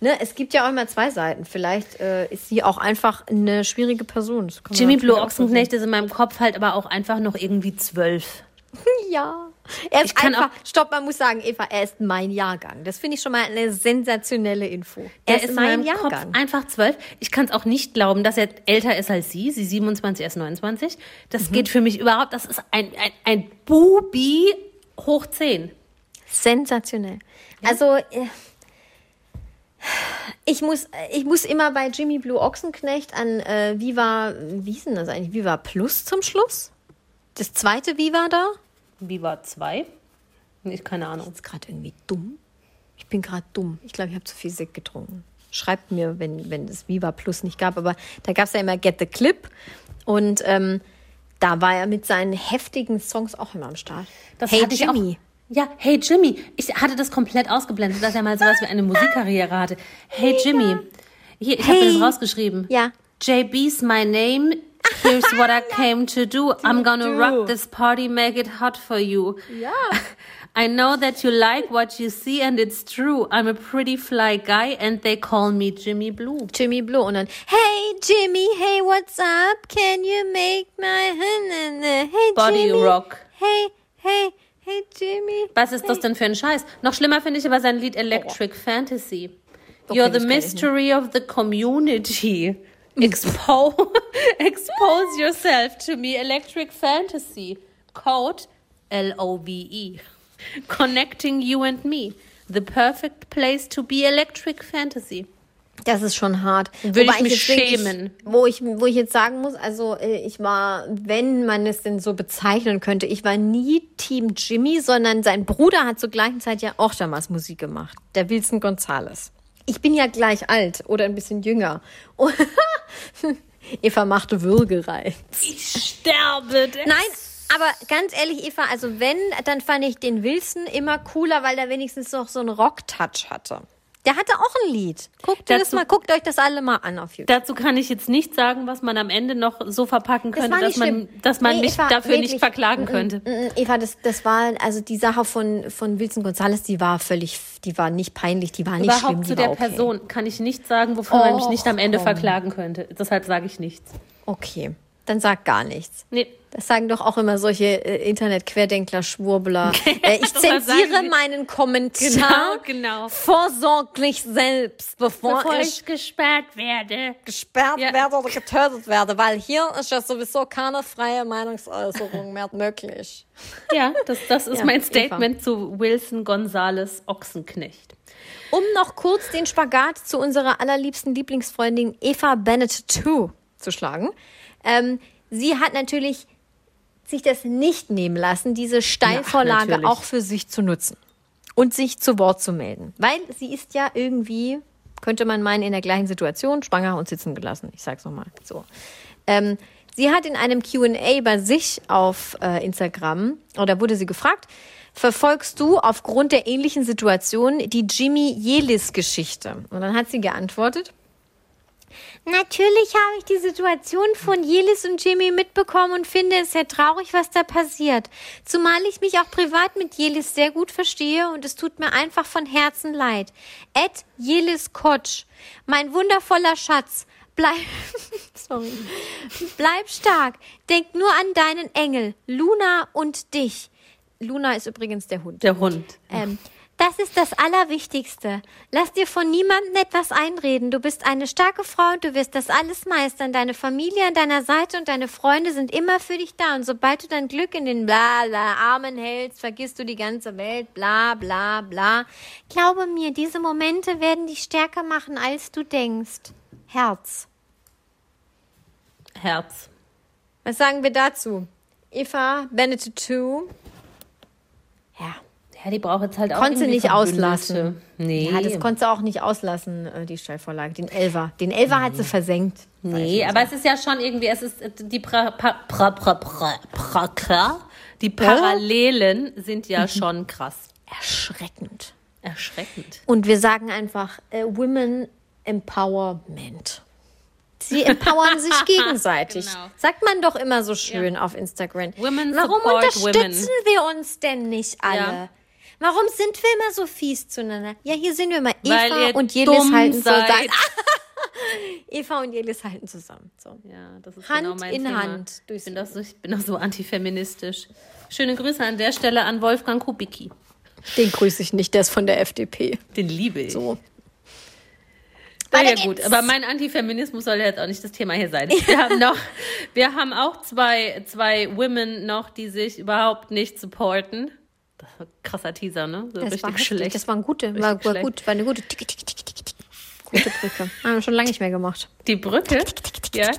Ne, es gibt ja auch immer zwei Seiten. Vielleicht äh, ist sie auch einfach eine schwierige Person. Jimmy Blue Ochsenknecht ist in meinem Kopf halt aber auch einfach noch irgendwie zwölf. Ja. Er ist einfach, stopp, man muss sagen, Eva, er ist mein Jahrgang. Das finde ich schon mal eine sensationelle Info. Er, ist, in mein Jahrgang. Kopf einfach zwölf. Ich kann es auch nicht glauben, dass er älter ist als sie. Sie 27, er ist 29. Mhm. Das geht für mich überhaupt, das ist ein, ein, ein Bubi hoch 10. Sensationell. Also, äh, ich muss, ich muss immer bei Jimmy Blue Ochsenknecht an äh, Viva, wie hieß denn das eigentlich? Viva Plus zum Schluss? Das zweite Viva da? Viva 2? Ich keine Ahnung. Ist gerade irgendwie dumm. Ich bin gerade dumm. Ich glaube, ich habe zu viel Sekt getrunken. schreibt mir, wenn, wenn es Viva Plus nicht gab, aber da gab es ja immer Get the Clip und ähm, da war er mit seinen heftigen Songs auch immer am Start. Das hey hatte ich Jimmy. Ja, hey Jimmy. Ich hatte das komplett ausgeblendet, dass er mal sowas wie eine Musikkarriere hatte. Hey Jimmy. Hier, ich habe Hey. das rausgeschrieben. Ja. JB's my name. Here's what I came to do. I'm gonna rock this party, make it hot for you. Ja. I know that you like what you see and it's true. I'm a pretty fly guy and they call me Jimmy Blue. Jimmy Blue und dann Hey Jimmy, hey what's up? Can you make my Hey Body Jimmy. Rock. Hey, hey, hey Jimmy. Was ist das denn für ein Scheiß? Noch schlimmer finde ich aber sein Lied Electric Fantasy. Okay, You're the mystery of the community. Expo expose yourself to me. Electric Fantasy. Code L-O-V-E. Connecting you and me. The perfect place to be Electric Fantasy. Das ist schon hart. Würde ich mich wirklich- schämen. wo ich, wo ich jetzt sagen muss, also äh, ich war, wenn man es denn so bezeichnen könnte, ich war nie Team Jimmy, sondern sein Bruder hat zur gleichen Zeit ja auch damals Musik gemacht. Der Wilson Gonzales. Ich bin ja gleich alt oder ein bisschen jünger. Eva machte Würgereiz. Ich sterbe. Nein, aber ganz ehrlich, Eva, also wenn, dann fand ich den Wilson immer cooler, weil der wenigstens noch so einen Rock-Touch hatte. Der hatte auch ein Lied. Guckt, dir das Dazu- mal, guckt euch das alle mal an auf YouTube. Dazu kann ich jetzt nicht sagen, was man am Ende noch so verpacken Das könnte, war dass nicht man, dass man Nee, mich Eva, dafür nicht wirklich. verklagen Mm, könnte. mm, mm, Eva, das, das war, also die Sache von, von Wilson Gonzales, die war völlig, die war nicht peinlich, die war nicht schlimm, Überhaupt zu der okay. Person kann ich nicht sagen, wofür man mich nicht am Ende komm. verklagen könnte. Deshalb sage ich nichts. Okay, dann sag gar nichts. Nee. Das sagen doch auch immer solche äh, Internet-Querdenkler, Schwurbler. Äh, ich zensiere Sie? meinen Kommentar Genau, genau. vorsorglich selbst, bevor, Bevor ich ich gesperrt werde. gesperrt Ja. werde oder getötet werde, weil hier ist ja sowieso keine freie Meinungsäußerung mehr möglich. Ja, das, das ist Ja, mein Eva. Statement zu Wilson Gonzales Ochsenknecht. Um noch kurz den Spagat zu unserer allerliebsten Lieblingsfreundin Eva Bennett 2 zu schlagen. Ähm, sie hat natürlich sich das nicht nehmen lassen, diese Steilvorlage natürlich. auch für sich zu nutzen und sich zu Wort zu melden. Weil sie ist ja irgendwie, könnte man meinen, in der gleichen Situation, schwanger und sitzen gelassen. Ich sag's nochmal so. Ähm, sie hat in einem QA bei sich auf äh, Instagram, oder wurde sie gefragt, verfolgst du aufgrund der ähnlichen Situation die Jimmy Jelis-Geschichte? Und dann hat sie geantwortet, Natürlich habe ich die Situation von Jelis und Jimmy mitbekommen und finde es sehr traurig, was da passiert. Zumal ich mich auch privat mit Jelis sehr gut verstehe und es tut mir einfach von Herzen leid. Ed Jelis Kotsch, mein wundervoller Schatz, bleib, sorry, bleib stark. Denk nur an deinen Engel, Luna und dich. Luna ist übrigens der Hund. Der Hund. Ähm, das ist das Allerwichtigste. Lass dir von niemandem etwas einreden. Du bist eine starke Frau und du wirst das alles meistern. Deine Familie an deiner Seite und deine Freunde sind immer für dich da. Und sobald du dein Glück in den bla bla Armen hältst, vergisst du die ganze Welt. Bla bla bla. Glaube mir, diese Momente werden dich stärker machen, als du denkst. Herz. Herz. Was sagen wir dazu? Eva, Bennett 2. Ja. Ja, die braucht jetzt halt auch Konnte irgendwie nicht auslassen. Nee. Ja, das konnte sie auch nicht auslassen, äh, die Steilvorlage. Den Elfer. Den Elfer hat sie versenkt. Nee, aber es ist ja schon irgendwie, es ist äh, die pra, pra, pra, pra, pra, pra, pra, die Parallelen sind ja schon krass. Erschreckend. Erschreckend. Und wir sagen einfach äh, Women Empowerment. Sie empowern sich gegenseitig. Genau. Sagt man doch immer so schön auf Instagram. Women Warum unterstützen women. wir uns denn nicht alle? Ja. Warum sind wir immer so fies zueinander? Ja, hier sind wir mal. Weil Eva ihr und Jelis dumm halten seid. zusammen. Eva und Jelis halten zusammen. So. Ja, das ist Hand genau mein in Thema. Hand Ich bin, doch so, ich bin doch so antifeministisch. Schöne Grüße an der Stelle an Wolfgang Kubicki. Den grüße ich nicht, der ist von der FDP. Den liebe ich. So. Na ja gut, aber mein Antifeminismus soll ja jetzt auch nicht das Thema hier sein. Wir haben noch, wir haben auch zwei, zwei Women noch, die sich überhaupt nicht supporten. Das war krasser Teaser, ne? So Das richtig war heftig. schlecht. Das war ein gute, war, war schlecht. gut, war eine gute, tick, tick, tick, tick, tick, tick. gute Brücke. Haben wir schon lange nicht mehr gemacht. Die Brücke? Ja.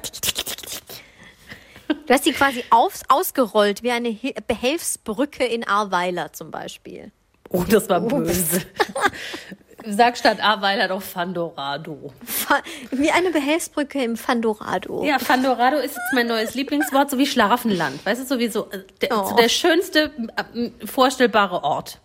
Du hast sie quasi aufs, ausgerollt, wie eine Behelfsbrücke in Ahrweiler zum Beispiel. Oh, das war böse. Sag statt Aweiler doch Fandorado. Fa- Wie eine Behelfsbrücke im Fandorado. Ja, Fandorado ist jetzt mein neues Lieblingswort, so wie Schlaraffenland. Weißt du, sowieso äh, der, Oh. so der schönste äh, vorstellbare Ort.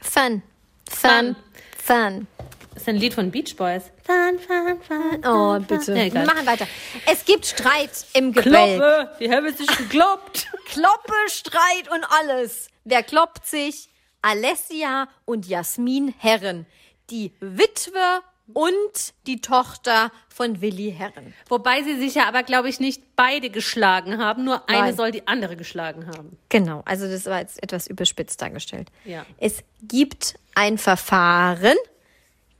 Fun. Fun. Fun. Das ist ein Lied von Beach Boys. Fun, fun, fun. Oh, bitte. Ja, Wir machen weiter. Es gibt Streit im Gebälk. Kloppe, die haben sich gekloppt. Kloppe, Streit und alles. Wer kloppt sich? Alessia und Jasmin Herren. Die Witwe und die Tochter von Willi Herren. Wobei sie sich ja aber, glaube ich, nicht beide geschlagen haben. Nur eine Nein. soll die andere geschlagen haben. Genau, also das war jetzt etwas überspitzt dargestellt. Ja. Es gibt ein Verfahren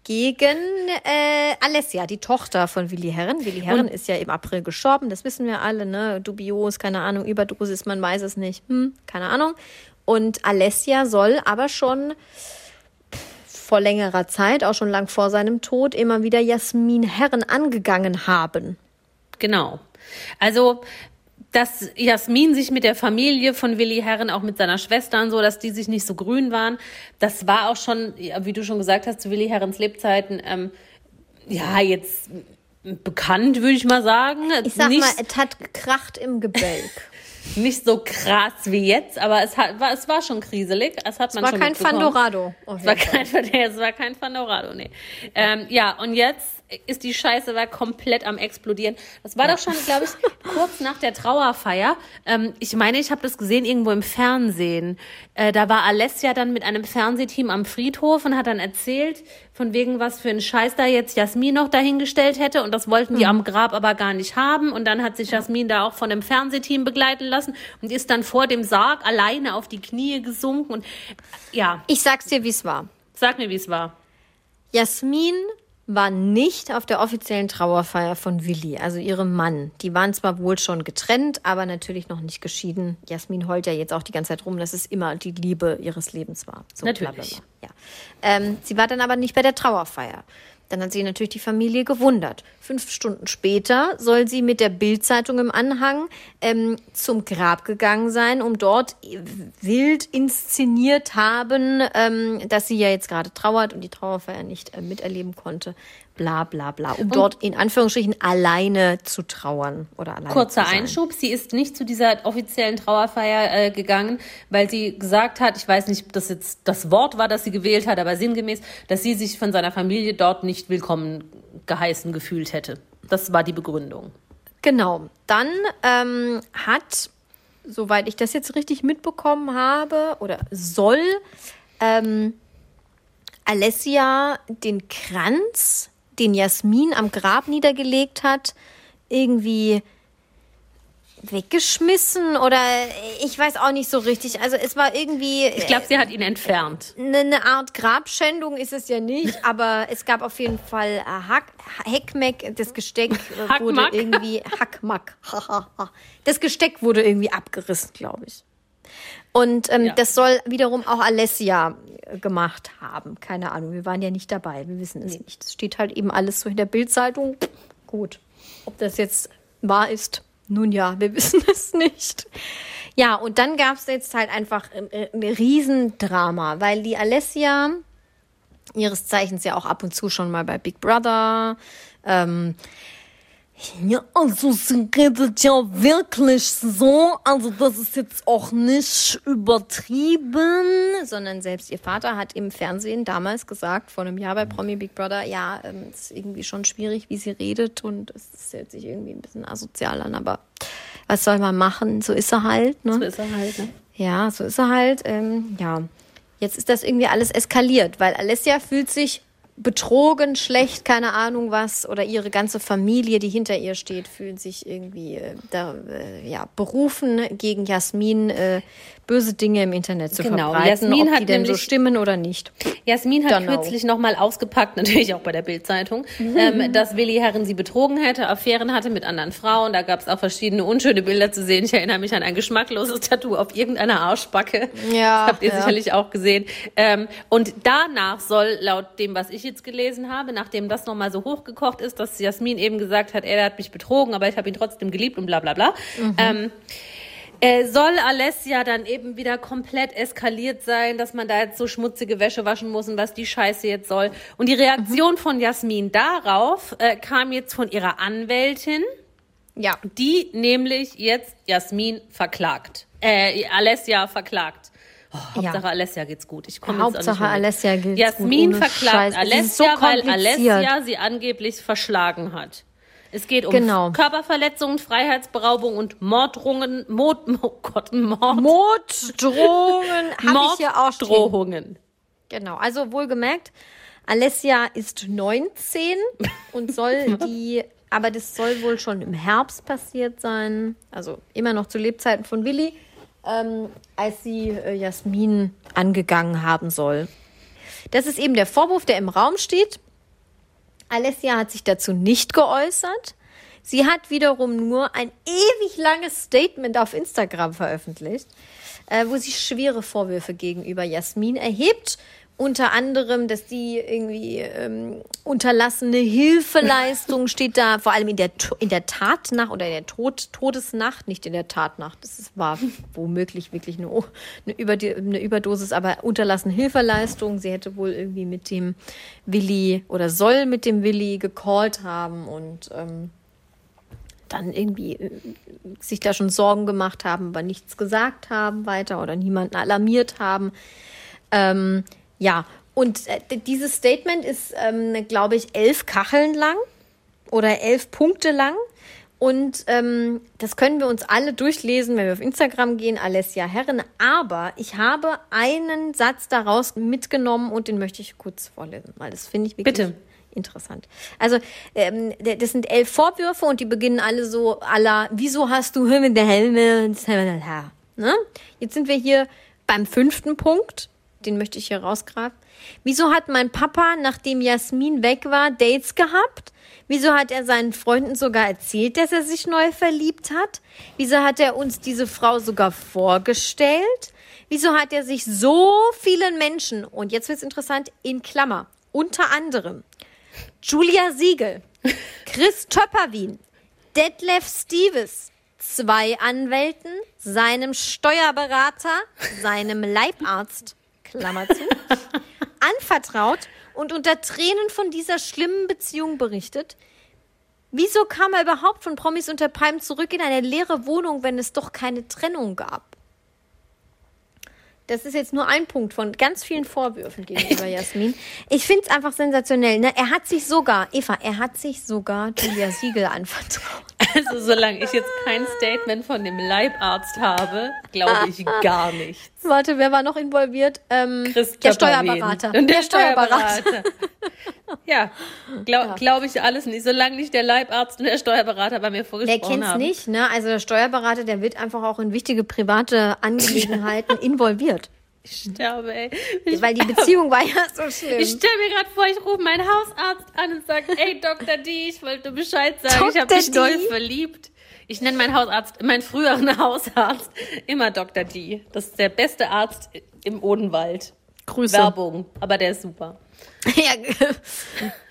gegen äh, Alessia, die Tochter von Willi Herren. Willi Herren ist ja im April gestorben, das wissen wir alle, ne? Dubios, keine Ahnung, Überdosis, man weiß es nicht. Hm, keine Ahnung. Und Alessia soll aber schon vor längerer Zeit, auch schon lang vor seinem Tod, immer wieder Jasmin Herren angegangen haben. Genau. Also, dass Jasmin sich mit der Familie von Willi Herren, auch mit seiner Schwester und so, dass die sich nicht so grün waren, das war auch schon, wie du schon gesagt hast, zu Willi Herrens Lebzeiten, ähm, ja, jetzt bekannt, würde ich mal sagen. Ich sag nicht, mal, es hat gekracht im Gebälk. Nicht so krass wie jetzt, aber es, hat, war, es war schon kriselig. Es hat Es man war schon kein. Fandorado. Es war kein, es war kein Fandorado, nee. Ähm, ja, und jetzt ist die Scheiße war komplett am explodieren. Das war doch schon, glaube ich, kurz nach der Trauerfeier. Ähm, ich meine, ich habe das gesehen irgendwo im Fernsehen. Äh, da war Alessia dann mit einem Fernsehteam am Friedhof und hat dann erzählt, von wegen was für ein Scheiß da jetzt Jasmin noch dahingestellt hätte. Und das wollten die am Grab aber gar nicht haben. Und dann hat sich Jasmin da auch von dem Fernsehteam begleiten lassen und ist dann vor dem Sarg alleine auf die Knie gesunken. Und ja, Ich sag's dir, wie es war. sag mir, wie es war. Jasmin war nicht auf der offiziellen Trauerfeier von Willi, also ihrem Mann. Die waren zwar wohl schon getrennt, aber natürlich noch nicht geschieden. Jasmin heult ja jetzt auch die ganze Zeit rum, dass es immer die Liebe ihres Lebens war. So, Natürlich. Ja. Ähm, sie war dann aber nicht bei der Trauerfeier. Dann hat sie natürlich die Familie gewundert. Fünf Stunden später soll sie mit der Bildzeitung im Anhang ähm, zum Grab gegangen sein, um dort wild inszeniert haben, ähm, dass sie ja jetzt gerade trauert und die Trauerfeier nicht äh, miterleben konnte. Bla bla bla. Um dort in Anführungsstrichen alleine zu trauern oder alleine Kurzer. Einschub, sie ist nicht zu dieser offiziellen Trauerfeier äh, gegangen, weil sie gesagt hat, ich weiß nicht, ob das jetzt das Wort war, das sie gewählt hat, aber sinngemäß, dass sie sich von seiner Familie dort nicht willkommen geheißen gefühlt hätte. Das war die Begründung. Genau. Dann ähm, hat, soweit ich das jetzt richtig mitbekommen habe, oder soll ähm, Alessia den Kranz, den Jasmin am Grab niedergelegt hat, irgendwie weggeschmissen oder ich weiß auch nicht so richtig. Also es war irgendwie Ich glaube, sie hat ihn entfernt. eine, Art Grabschändung ist es ja nicht, aber es gab auf jeden Fall äh, Hack, Heckmeck, das Gesteck wurde irgendwie Hackmack. das Gesteck wurde irgendwie abgerissen, glaube ich. Und ähm, Ja. das soll wiederum auch Alessia äh, gemacht haben. Keine Ahnung, wir waren ja nicht dabei, wir wissen es nicht. Es steht halt eben alles so in der Bildzeitung. Gut. Ob das jetzt wahr ist, nun ja, wir wissen es nicht. Ja, und dann gab es jetzt halt einfach äh, ein Riesendrama, weil die Alessia, ihres Zeichens ja auch ab und zu schon mal bei Big Brother, ähm, ja, also sie redet ja wirklich so, also das ist jetzt auch nicht übertrieben, sondern selbst ihr Vater hat im Fernsehen damals gesagt, vor einem Jahr bei Promi Big Brother, ja, ähm, es ist irgendwie schon schwierig, wie sie redet und es hört sich irgendwie ein bisschen asozial an, aber was soll man machen? So ist er halt, ne? So ist er halt, ne? Ja, so ist er halt. Ähm, ja, jetzt ist das irgendwie alles eskaliert, weil Alessia fühlt sich betrogen, schlecht, keine Ahnung was, oder ihre ganze Familie, die hinter ihr steht, fühlt sich irgendwie äh, da, äh, ja, berufen, gegen Jasmin äh, böse Dinge im Internet zu Genau, verbreiten, Jasmin ob hat die denn so stimmen oder nicht. Jasmin hat Donau. kürzlich nochmal ausgepackt, natürlich auch bei der Bildzeitung, ähm, dass Willi Herren sie betrogen hätte, Affären hatte mit anderen Frauen. Da gab es auch verschiedene unschöne Bilder zu sehen. Ich erinnere mich an ein geschmackloses Tattoo auf irgendeiner Arschbacke. Ja, Das habt ihr ja. sicherlich auch gesehen. Ähm, und danach soll, laut dem, was ich jetzt gelesen habe, nachdem das nochmal so hochgekocht ist, dass Jasmin eben gesagt hat, er hat mich betrogen, aber ich habe ihn trotzdem geliebt und bla bla bla. Ähm, Äh, soll Alessia dann eben wieder komplett eskaliert sein, dass man da jetzt so schmutzige Wäsche waschen muss und was die Scheiße jetzt soll? Und die Reaktion mhm. von Jasmin darauf äh, kam jetzt von ihrer Anwältin. Ja. Die nämlich jetzt Jasmin verklagt. Äh, Alessia verklagt. Oh, Hauptsache ja. Alessia geht's gut. Ich komme Hauptsache jetzt nicht Alessia geht's Jasmin gut. Jasmin verklagt Alessia, so weil Alessia sie angeblich verschlagen hat. Es geht um genau. Körperverletzungen, Freiheitsberaubung und Morddrohungen. Mord, oh Gott, Mord. Morddrohungen habe ich ja auch Drohungen. Genau, also wohlgemerkt, Alessia ist 19 und soll die, aber das soll wohl schon im Herbst passiert sein, also immer noch zu Lebzeiten von Willi, ähm, als sie äh, Jasmin angegangen haben soll. Das ist eben der Vorwurf, der im Raum steht. Alessia hat sich dazu nicht geäußert. Sie hat wiederum nur ein ewig langes Statement auf Instagram veröffentlicht, äh, wo sie schwere Vorwürfe gegenüber Jasmin erhebt unter anderem, dass die irgendwie ähm, unterlassene Hilfeleistung steht da, vor allem in der, in der Tatnacht oder in der Tod, Todesnacht, nicht in der Tatnacht. Das war womöglich wirklich eine, eine, Über, eine Überdosis, aber unterlassene Hilfeleistung. Sie hätte wohl irgendwie mit dem Willi oder soll mit dem Willi gecallt haben und ähm, dann irgendwie äh, sich da schon Sorgen gemacht haben, aber nichts gesagt haben weiter oder niemanden alarmiert haben. Ähm, ja, und äh, dieses Statement ist, ähm, glaube ich, elf Kacheln lang oder elf Punkte lang. Und ähm, das können wir uns alle durchlesen, wenn wir auf Instagram gehen, Alessia Herren. Aber ich habe einen Satz daraus mitgenommen und den möchte ich kurz vorlesen, weil das finde ich wirklich Bitte. interessant. Also ähm, das sind elf Vorwürfe und die beginnen alle so aller, wieso hast du mit der Helme? Ne? Jetzt sind wir hier beim fünften Punkt den möchte ich hier rausgraben. Wieso hat mein Papa, nachdem Jasmin weg war, Dates gehabt? Wieso hat er seinen Freunden sogar erzählt, dass er sich neu verliebt hat? Wieso hat er uns diese Frau sogar vorgestellt? Wieso hat er sich so vielen Menschen, und jetzt wird's interessant, in Klammer, unter anderem Julia Siegel, Chris Töpperwien, Detlef Steves, zwei Anwälten, seinem Steuerberater, seinem Leibarzt Klammer zu, anvertraut und unter Tränen von dieser schlimmen Beziehung berichtet. Wieso kam er überhaupt von Promis unter Palmen zurück in eine leere Wohnung, wenn es doch keine Trennung gab? Das ist jetzt nur ein Punkt von ganz vielen Vorwürfen gegenüber Jasmin. Ich finde es einfach sensationell. Ne? Er hat sich sogar, Eva, er hat sich sogar Julia Siegel anvertraut. Also solange ich jetzt kein Statement von dem Leibarzt habe, glaube ich gar nichts. Warte, wer war noch involviert? Ähm, der Steuerberater. Und der, der Steuerberater. Ja, glaube ja. glaub ich alles nicht. Solange nicht der Leibarzt und der Steuerberater bei mir vorgesprochen haben. Wer kennt's nicht, ne? Also der Steuerberater, der wird einfach auch in wichtige private Angelegenheiten involviert. Ich sterbe, ey. Ich Weil die Beziehung war ja so schlimm. Ich stelle mir gerade vor, ich rufe meinen Hausarzt an und sage, ey, Dr. D, ich wollte Bescheid sagen, Dr. ich habe mich doll verliebt. Ich nenne meinen Hausarzt, meinen früheren Hausarzt, immer Dr. D. Das ist der beste Arzt im Odenwald. Grüße. Werbung, aber der ist super. ja,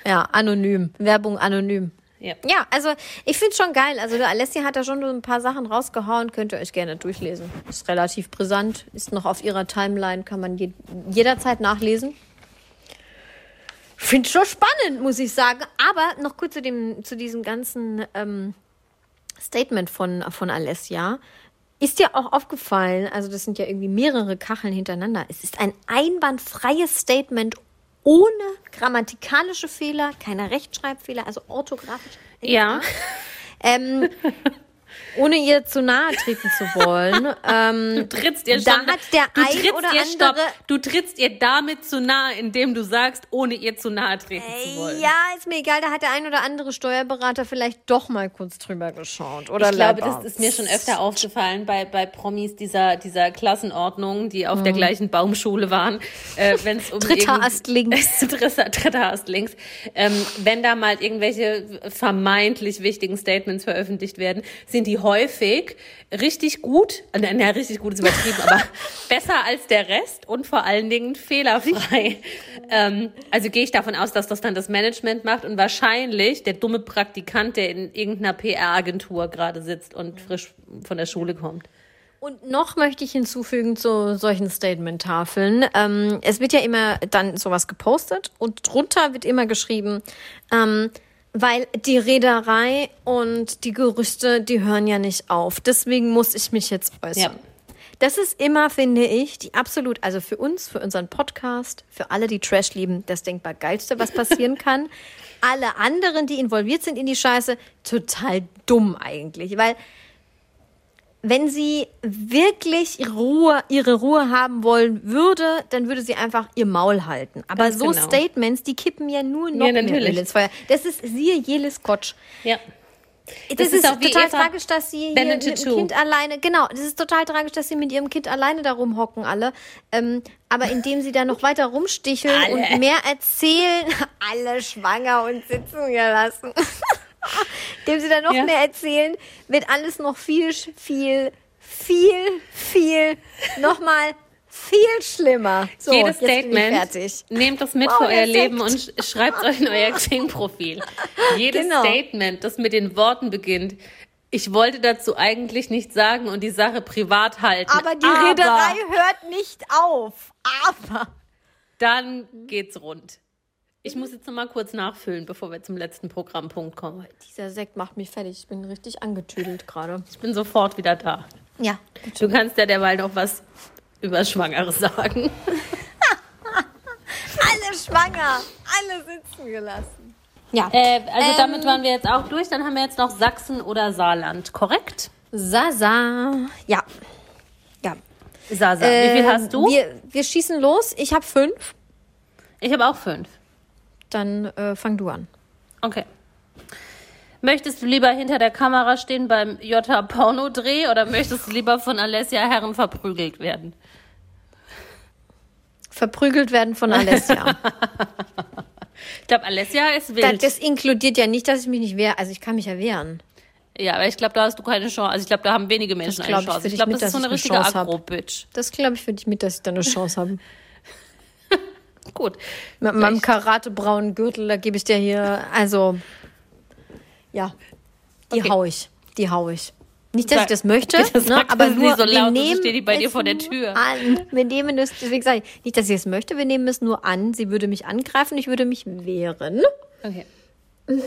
ja, anonym. Werbung anonym. Ja. ja, also ich finde es schon geil. Also der Alessia hat da schon so ein paar Sachen rausgehauen, könnt ihr euch gerne durchlesen. Ist relativ brisant, ist noch auf ihrer Timeline, kann man je jederzeit nachlesen. Finde schon spannend, muss ich sagen. Aber noch kurz zu, dem, zu diesem ganzen ähm, Statement von, von Alessia. Ist dir auch aufgefallen, also das sind ja irgendwie mehrere Kacheln hintereinander. Es ist ein einwandfreies Statement ohne grammatikalische Fehler, keine Rechtschreibfehler, also orthografisch. Ja. Ähm, ohne ihr zu nahe treten zu wollen. Ähm, du trittst ihr da schon, hat der du ein oder andere. Stopp, du trittst ihr damit zu nahe, indem du sagst, ohne ihr zu nahe treten äh, zu wollen. Ja, ist mir egal. Da hat der ein oder andere Steuerberater vielleicht doch mal kurz drüber geschaut. Oder ich glaube, das ist mir schon öfter aufgefallen bei, bei Promis dieser, dieser Klassenordnung, die auf mhm. der gleichen Baumschule waren. Äh, wenn's um dritter Ast links. dritter, dritter Ast links. Ähm, wenn da mal irgendwelche vermeintlich wichtigen Statements veröffentlicht werden, sind die häufig richtig gut, äh, na, richtig gut ist übertrieben, aber besser als der Rest und vor allen Dingen fehlerfrei. ähm, also gehe ich davon aus, dass das dann das Management macht und wahrscheinlich der dumme Praktikant, der in irgendeiner PR-Agentur gerade sitzt und frisch von der Schule kommt. Und noch möchte ich hinzufügen zu solchen Statement-Tafeln. Ähm, es wird ja immer dann sowas gepostet und drunter wird immer geschrieben, ähm, weil die Reederei und die Gerüchte, die hören ja nicht auf. Deswegen muss ich mich jetzt äußern. Ja. Das ist immer, finde ich, die absolut, also für uns, für unseren Podcast, für alle, die Trash lieben, das denkbar geilste, was passieren kann. Alle anderen, die involviert sind in die Scheiße, total dumm eigentlich, weil wenn sie wirklich Ruhe, ihre Ruhe haben wollen würde, dann würde sie einfach ihr Maul halten. Aber Ganz so genau. Statements, die kippen ja nur noch Ja, mehr natürlich. Ins Feuer. Das ist siehe Jelis Kotsch. Ja. Das, Das ist, ist total tragisch, dass sie hier mit Tattoo. Kind alleine, genau, das ist total tragisch, dass sie mit ihrem Kind alleine da rumhocken alle. Ähm, aber indem sie da noch weiter rumsticheln Alle. und mehr erzählen, alle schwanger und sitzen gelassen. indem sie da noch Ja. mehr erzählen, wird alles noch viel, viel, viel, viel, nochmal viel schlimmer. So, Jedes Statement, fertig. nehmt das mit Wow, für euer Leben und schreibt euch in euer Xing-Profil. Jedes Genau. Statement, das mit den Worten beginnt, ich wollte dazu eigentlich nichts sagen und die Sache privat halten. Aber die Reederei hört nicht auf. Aber. Dann geht's rund. Ich muss jetzt noch mal kurz nachfüllen, bevor wir zum letzten Programmpunkt kommen. Dieser Sekt macht mich fertig. Ich bin richtig angetüdelt gerade. Ich bin sofort wieder da. Ja. Du kannst ja derweil noch was über Schwangere sagen. Alle schwanger. Alle sitzen gelassen. Ja. Äh, also Ähm. damit waren wir jetzt auch durch. Dann haben wir jetzt noch Sachsen oder Saarland, korrekt? Sasa. Ja. Ja. Sasa, wie viel hast du? Ähm, Wir, wir schießen los. Ich habe fünf. ich habe auch fünf. Dann äh, fang du an. Okay. Möchtest du lieber hinter der Kamera stehen beim J-Porno-Dreh oder möchtest du lieber von Alessia Herren verprügelt werden? Verprügelt werden von Alessia. Ich glaube, Alessia ist das, wild. das inkludiert ja nicht, dass ich mich nicht wehre. Also ich kann mich ja wehren. ja, aber ich glaube, da hast du keine Chance. Also ich glaube, da haben wenige Menschen Das eine ich Chance. Ich dich glaube, das ist so eine ich richtige. Agro-Bitch. Das glaube ich für dich mit, dass ich da eine Chance habe. Gut. Mit meinem Echt? karatebraunen Gürtel, da gebe ich dir hier, also, ja, die Okay. hau ich. Die hau ich. Nicht, dass Sag- ich das möchte, Das ne, aber nur, so wir laut, sonst nehmen steht die bei dir vor der Tür. An. Wir nehmen es, deswegen sage ich, nicht, dass ich es möchte, wir nehmen es nur an. Sie würde mich angreifen, ich würde mich wehren. Okay.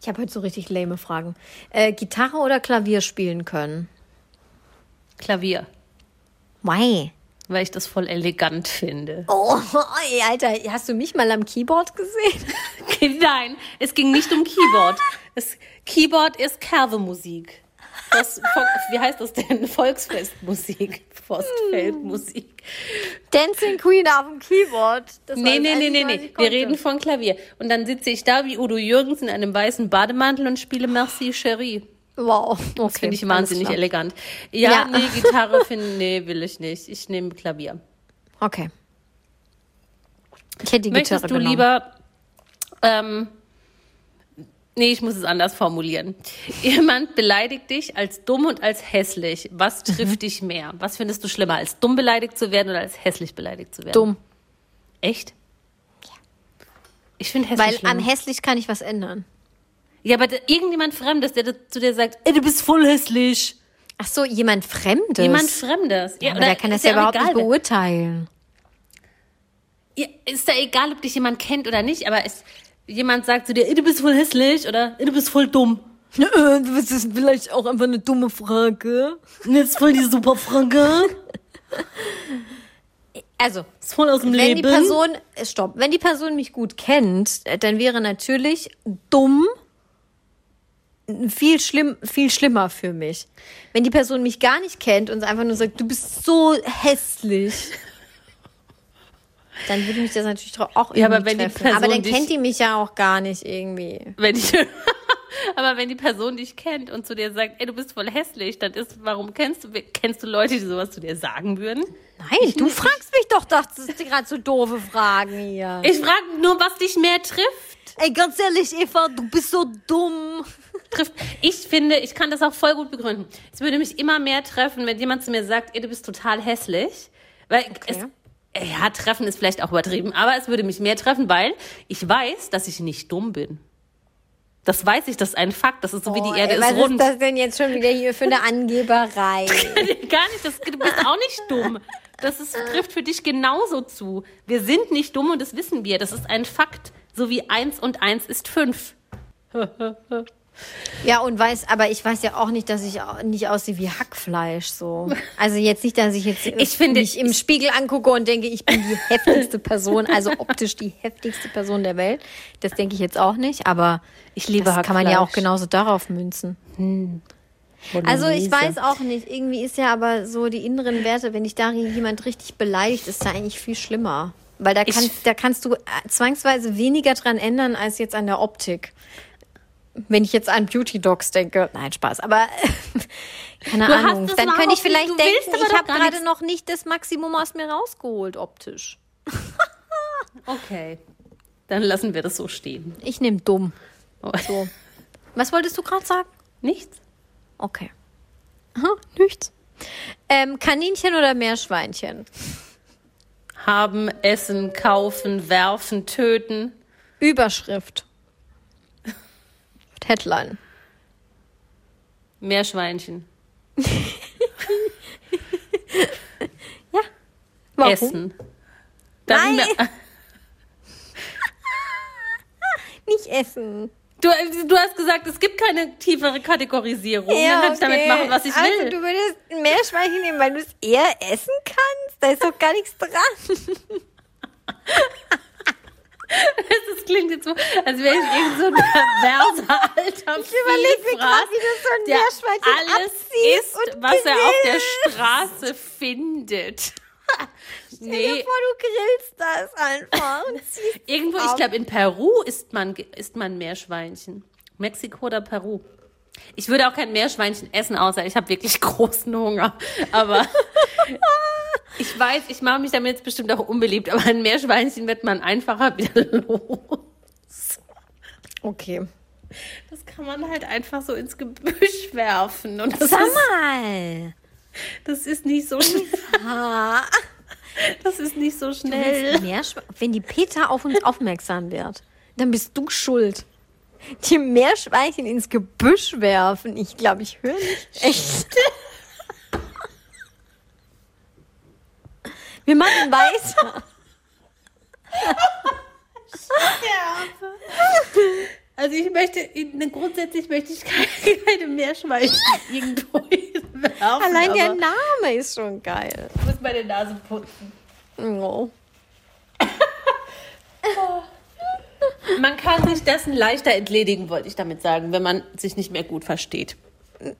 Ich habe heute so richtig lame Fragen. Äh, Gitarre oder Klavier spielen können? Klavier. Why? Weil ich das voll elegant finde. Oh, ey, Alter, hast du mich mal am Keyboard gesehen? Nein, es ging nicht um Keyboard. Das Keyboard ist Kerwe-Musik. Das, wie heißt das denn? Volksfestmusik. Forstfeldmusik. Dancing Queen auf dem Keyboard. Das Nee, nee, nee, nee, nee. Wir reden von Klavier. Und dann sitze ich da wie Udo Jürgens in einem weißen Bademantel und spiele Merci Cherie. Wow, okay. Das finde ich wahnsinnig klar. elegant. Ja, Ja. nee, Gitarre finde nee, will ich nicht. Ich nehme Klavier. Okay. Ich hätte die Möchtest Gitarre du genommen. lieber. Ähm, nee, ich muss es anders formulieren. Jemand beleidigt dich als dumm und als hässlich. Was Mhm. trifft dich mehr? Was findest du schlimmer, als dumm beleidigt zu werden oder als hässlich beleidigt zu werden? Dumm. Echt? Ich finde hässlich. Weil schlimm. an hässlich kann ich was ändern. Ja, aber irgendjemand Fremdes, der zu dir sagt, ey, du bist voll hässlich. Ach so, jemand Fremdes. Jemand Fremdes. ja, aber oder der kann das ist ja überhaupt egal, nicht beurteilen. Ja, ist da egal, ob dich jemand kennt oder nicht, aber es, jemand sagt zu dir, ey, du bist voll hässlich oder ey, du bist voll dumm. Das ist vielleicht auch einfach eine dumme Frage. Und jetzt voll die super Frage. Also, Ist voll aus dem wenn Leben. die Person, äh, stopp, wenn die Person mich gut kennt, äh, dann wäre natürlich dumm viel schlimm, viel schlimmer für mich. Wenn die Person mich gar nicht kennt und einfach nur sagt, du bist so hässlich, dann würde mich das natürlich auch irgendwie Ja, aber wenn die treffen. Person aber dann kennt die mich ja auch gar nicht irgendwie. wenn ich, aber wenn die Person dich kennt und zu dir sagt, ey, du bist voll hässlich, dann ist, warum kennst du, kennst du Leute, die sowas zu dir sagen würden? Nein, du fragst mich doch, doch, das sind gerade so doofe Fragen hier. Ich frage nur, was dich mehr trifft. Ey, ganz ehrlich, Eva, du bist so dumm. trifft. Ich finde, ich kann das auch voll gut begründen. Es würde mich immer mehr treffen, wenn jemand zu mir sagt, ey, du bist total hässlich. Weil es, ja, treffen ist vielleicht auch übertrieben, aber es würde mich mehr treffen, weil ich weiß, dass ich nicht dumm bin. Das weiß ich, das ist ein Fakt. Das ist so wie Oh, die Erde ey, ist was rund. ist das denn jetzt schon wieder hier für eine Angeberei? Gar nicht, das, du bist auch nicht dumm. Das ist, trifft für dich genauso zu. Wir sind nicht dumm und das wissen wir. Das ist ein Fakt. So wie eins und eins ist fünf. ja, und weiß, aber ich weiß ja auch nicht, dass ich nicht aussehe wie Hackfleisch, so. Also jetzt nicht, dass ich jetzt Ich finde- mich im Spiegel angucke und denke, ich bin die heftigste Person, also optisch die heftigste Person der Welt. Das denke ich jetzt auch nicht, aber Ich liebe das kann man ja auch Hackfleisch. genauso darauf münzen. Also ich weiß auch nicht, irgendwie ist ja aber so die inneren Werte, wenn dich da jemand richtig beleidigt, ist da eigentlich viel schlimmer. Weil da, kann, da kannst du äh, zwangsweise weniger dran ändern als jetzt an der Optik. Wenn ich jetzt an Beauty Dogs denke. Nein, Spaß. Aber keine Du Ahnung. Dann könnte ich vielleicht willst denken, aber ich habe gerade noch nicht das Maximum aus mir rausgeholt, optisch. Okay. Dann lassen wir das so stehen. Ich nehme dumm. Oh. So. Was wolltest du gerade sagen? Nichts? Okay. Aha, nichts. Ähm, Kaninchen oder Meerschweinchen? Haben, essen, kaufen, werfen, töten. Überschrift. Headline. Meerschweinchen. Warum? Essen. Dann Nein. Nicht essen. Du, du hast gesagt, es gibt keine tiefere Kategorisierung. Dann kann ich damit machen, was ich also, will. du würdest ein Meerschweinchen nehmen, weil du es eher essen kannst? Da ist doch gar nichts dran. Das klingt jetzt so, als wäre ich irgend so ein perverser alter Ich überlege mir gerade, wie das so ein der Meerschweinchen alles und was er auf der. Straße findet. Stell dir nee, vor, du grillst das einfach. irgendwo, ich glaube, in Peru isst man, isst man Meerschweinchen. Mexiko oder Peru. Ich würde auch kein Meerschweinchen essen, außer ich habe wirklich großen Hunger. Aber ich weiß, ich mache mich damit jetzt bestimmt auch unbeliebt, aber ein Meerschweinchen wird man einfacher wieder los. Okay. Das kann man halt einfach so ins Gebüsch werfen. Und das, Sag ist, mal. das ist nicht so schnell. Das ist nicht so schnell. Wenn die Peter auf uns aufmerksam wird, dann bist du schuld. Die Meerschweinchen ins Gebüsch werfen. Ich glaube, ich höre nicht. Echt. Wir machen weiter. Also ich möchte, grundsätzlich möchte ich keine, Meerschweinchen irgendwo werfen. Allein der Name ist schon geil. Ich muss meine Nase putzen. Oh. Man kann sich dessen leichter entledigen, wollte ich damit sagen, wenn man sich nicht mehr gut versteht.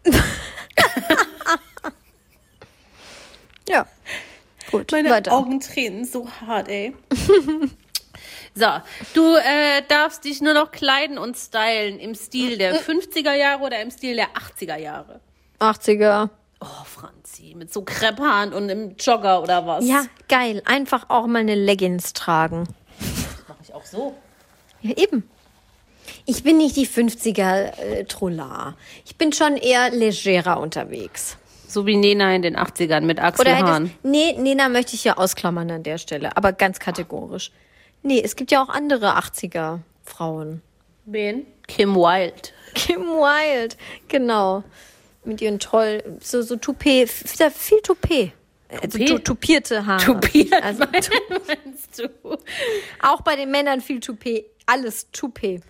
Ja. Gut, Meine weiter. Augen tränen so hart, ey. so, du äh, darfst dich nur noch kleiden und stylen im Stil der 50er Jahre oder im Stil der 80er Jahre. 80er. Oh, Franzi, mit so Krepphaaren und einem Jogger oder was? Ja, geil. Einfach auch mal eine Leggings tragen. Mache ich auch so. Ja, eben. Ich bin nicht die 50er äh, Trollar. Ich bin schon eher legerer unterwegs. So wie Nena in den 80ern mit Oder Achselhaaren. hättest, nee, Nena möchte ich ja ausklammern an der Stelle, aber ganz kategorisch. Nee, es gibt ja auch andere 80er Frauen. Wen? Kim Wilde. Kim Wilde, genau. Mit ihren toll, so, so Toupet, viel Toupet. Also Toupet? tu- tupierte Haare. Tupiert, Also, meinst du? auch bei den Männern viel Toupet. Alles Toupet.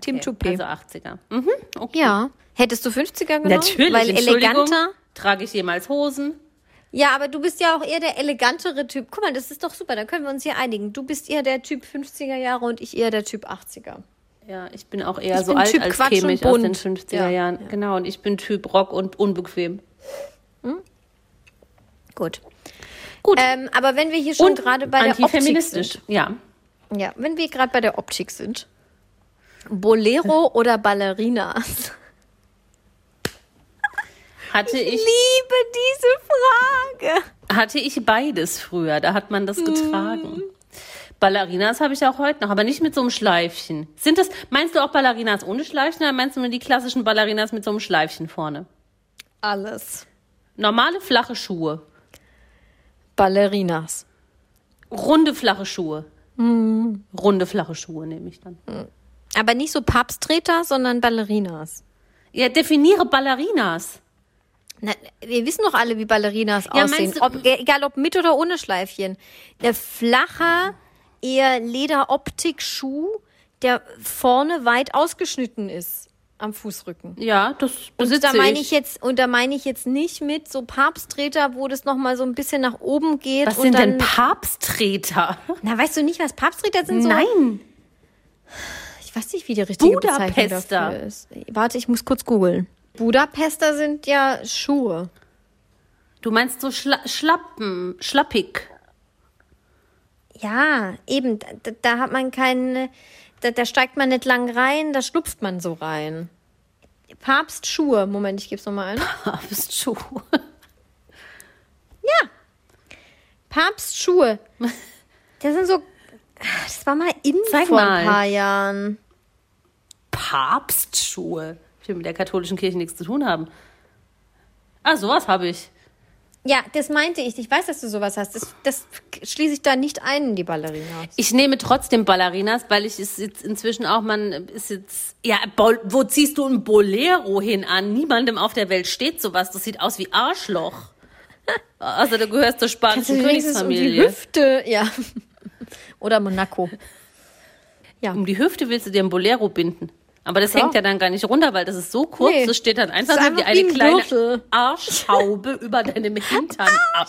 Team Toupet. Also 80er. Mhm, okay. ja. Hättest du 50er genommen? Natürlich, Weil eleganter. Trage ich jemals Hosen? Ja, aber du bist ja auch eher der elegantere Typ. Guck mal, das ist doch super, da können wir uns hier einigen. Du bist eher der Typ 50er Jahre und ich eher der Typ 80er. Ja, ich bin auch eher Ich so alt Typ als Quatsch käme ich aus den bunt. 50er Ja, Jahren. ja. Genau, und ich bin Typ Rock und unbequem. Gut. Gut. Ähm, aber wenn wir hier schon gerade bei der Optik sind. Ja. Ja, wenn wir gerade bei der Optik sind. Bolero oder Ballerinas? Hatte Ich ich, liebe diese Frage. hatte ich beides früher. Da hat man das getragen. Ballerinas habe ich auch heute noch, aber nicht mit so einem Schleifchen. Sind das, meinst du auch Ballerinas ohne Schleifchen oder meinst du nur die klassischen Ballerinas mit so einem Schleifchen vorne? Alles. Normale flache Schuhe. Ballerinas. Runde flache Schuhe. Hm. Runde flache Schuhe nehme ich dann. Aber nicht so Papsttreter, sondern Ballerinas. Ja, definiere Ballerinas. Na, wir wissen doch alle, wie Ballerinas Ja, aussehen. Ob, egal ob mit oder ohne Schleifchen. Der flache, eher Lederoptik-Schuh, der vorne weit ausgeschnitten ist am Fußrücken. Ja, das Und besitze da meine ich. ich jetzt, und da meine ich jetzt nicht mit so Papsttreter, wo das nochmal so ein bisschen nach oben geht. Was und sind denn Papsttreter? Na, weißt du nicht, was Papsttreter sind? So, Nein. Ich weiß nicht, wie die richtige Budapester. Bezeichnung dafür ist. Warte, ich muss kurz googeln. Budapester sind ja Schuhe. Du meinst so schla schlappen, schlappig. Ja, eben, da, da hat man keinen, da, da steigt man nicht lang rein, da schlupft man so rein. Papstschuhe, Moment, ich geb's nochmal ein. Papstschuh. Papstschuhe. Das sind so, das war mal in Zeig vor mal. ein paar Jahren. Papstschuhe. Ich will mit der katholischen Kirche nichts zu tun haben. Ah, sowas habe ich. Ja, das meinte ich. Ich weiß, dass du sowas hast. Das, das schließe ich da nicht ein in die Ballerinas. Ich nehme trotzdem Ballerinas, weil ich es jetzt inzwischen auch, man ist jetzt, ja, wo ziehst du ein Bolero hin an? Niemandem auf der Welt steht sowas. Das sieht aus wie Arschloch. Also du gehörst zur spanischen wenigstens um die Königsfamilie. Hüfte, ja. Oder Monaco. Um die Hüfte willst du dir ein Bolero binden. Aber das Ja. hängt ja dann gar nicht runter, weil das ist so kurz, Nee. das steht dann einfach, nur wie eine kleine Gürtel. Arschhaube über deinem Hintern ab.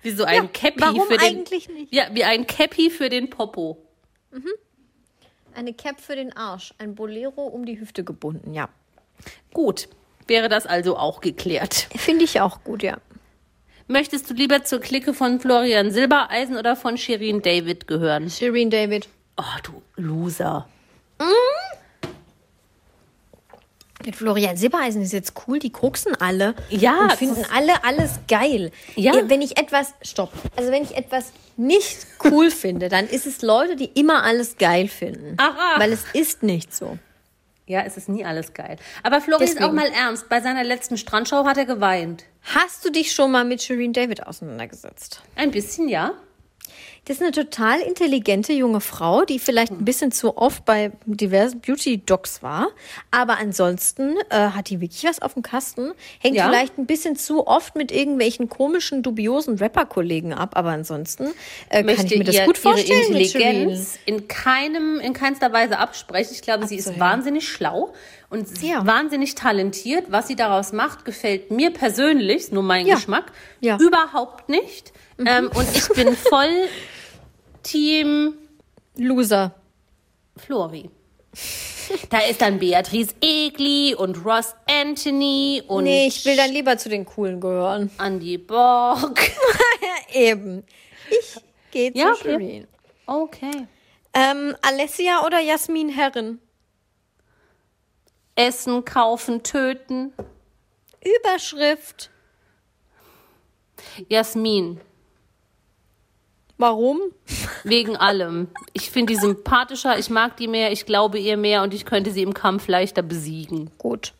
Wie so ein Cappy warum für den. eigentlich nicht? Ja, wie ein Cappy für den Popo. Eine Cap für den Arsch. Ein Bolero um die Hüfte gebunden, ja. Gut, wäre das also auch geklärt. Finde ich auch gut, ja. Möchtest du lieber zur Clique von Florian Silbereisen oder von Shirin David gehören? Shireen David. Oh, du Loser. Mit Florian Silbereisen ist jetzt cool, die koksen alle. Ja, Und finden alle alles geil. Ja. Äh, Wenn ich etwas, stopp. Also wenn ich etwas nicht cool finde, dann ist es Leute, die immer alles geil finden. Ach, ach. Weil es ist nicht so. Ja, es ist nie alles geil. Aber Florian ist auch mal ernst. Bei seiner letzten Strandschau hat er geweint. Hast du dich schon mal mit Shireen David auseinandergesetzt? Ein bisschen, ja. Das ist eine total intelligente junge Frau, die vielleicht ein bisschen zu oft bei diversen Beauty-Docs war. Aber ansonsten äh, hat die wirklich was auf dem Kasten. Hängt Ja. vielleicht ein bisschen zu oft mit irgendwelchen komischen, dubiosen Rapper-Kollegen ab. Aber ansonsten äh, kann ich mir das ihr gut vorstellen ihre. Intelligenz in keinem, in keinster Weise absprechen. Ich glaube, sie ist wahnsinnig schlau und sie Ja. wahnsinnig talentiert. Was sie daraus macht, gefällt mir persönlich, nur mein Ja. Geschmack, Ja. überhaupt nicht. Ähm, und ich bin voll Team Loser. Flori. Da ist dann Beatrice Egli und Ross Anthony und Nee, ich will dann lieber zu den Coolen gehören. Andy Borg. Eben. Ich gehe zu Ja, okay. Shireen. Okay. Ähm, Alessia oder Jasmin Herren? Essen, kaufen, töten. Überschrift. Jasmin. Warum? Wegen allem. Ich finde die sympathischer, ich mag die mehr, ich glaube ihr mehr und ich könnte sie im Kampf leichter besiegen. Gut.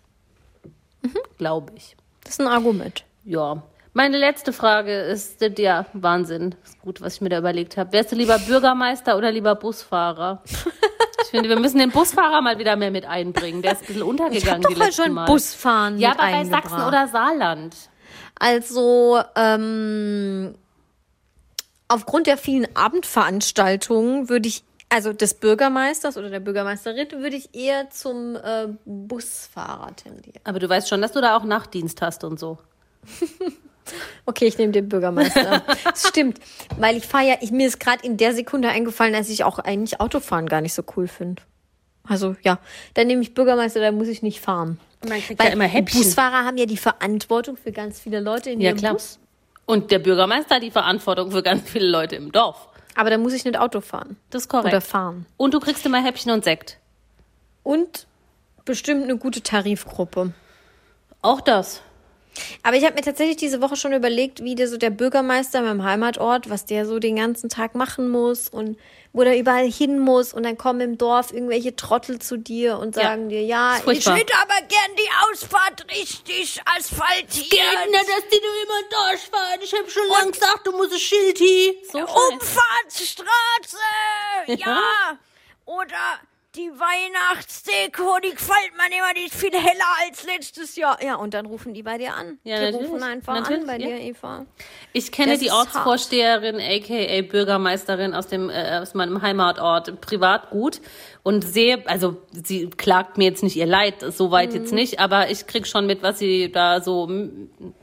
Glaube ich. Das ist ein Argument. Ja. Meine letzte Frage ist, ja, Wahnsinn. Ist gut, was ich mir da überlegt habe. Wärst du lieber Bürgermeister oder lieber Busfahrer? Ich finde, wir müssen den Busfahrer mal wieder mehr mit einbringen. Der ist ein bisschen Ich habe untergegangen doch heute letzten schon Mal. Busfahren Ja, aber bei. Sachsen oder Saarland. Also, ähm, aufgrund der vielen Abendveranstaltungen würde ich, also des Bürgermeisters oder der Bürgermeisterin, würde ich eher zum äh, Busfahrer tendieren. Aber du weißt schon, dass du da auch Nachtdienst hast und so. Okay, ich nehme den Bürgermeister. das stimmt, weil ich fahre ja, ich, mir ist gerade in der Sekunde eingefallen, dass ich auch eigentlich Autofahren gar nicht so cool finde. Also ja, dann nehme ich Bürgermeister, da muss ich nicht fahren. Man kriegt Weil ja immer Häppchen. Busfahrer haben ja die Verantwortung für ganz viele Leute in Ja, ihrem klar. Bus. Und der Bürgermeister hat die Verantwortung für ganz viele Leute im Dorf. Aber da muss ich nicht Auto fahren. Das ist korrekt. Oder fahren. Und du kriegst immer Häppchen und Sekt. Und bestimmt eine gute Tarifgruppe. Auch das. Aber ich habe mir tatsächlich diese Woche schon überlegt, wie der so der Bürgermeister in meinem Heimatort, was der so den ganzen Tag machen muss und wo der überall hin muss und dann kommen im Dorf irgendwelche Trottel zu dir und Ja. sagen dir, ja, ich hätte aber gern die Ausfahrt richtig asphaltiert. dass die nur immer durchfahren. Ich habe schon lange gesagt, du musst ein Schild hier. So. Umfahrtsstraße, ja. Oder die Weihnachtsdeko, die gefällt mir immer, die ist viel heller als letztes Jahr. Ja, und dann rufen die bei dir an. Ja, die natürlich. rufen einfach Natürlich, an bei ja. dir, Eva. Ich kenne Das die Ortsvorsteherin, aka Bürgermeisterin aus dem äh, aus meinem Heimatort privat gut und sehe, also sie klagt mir jetzt nicht ihr Leid, so weit Mhm. jetzt nicht, aber ich krieg schon mit, was sie da so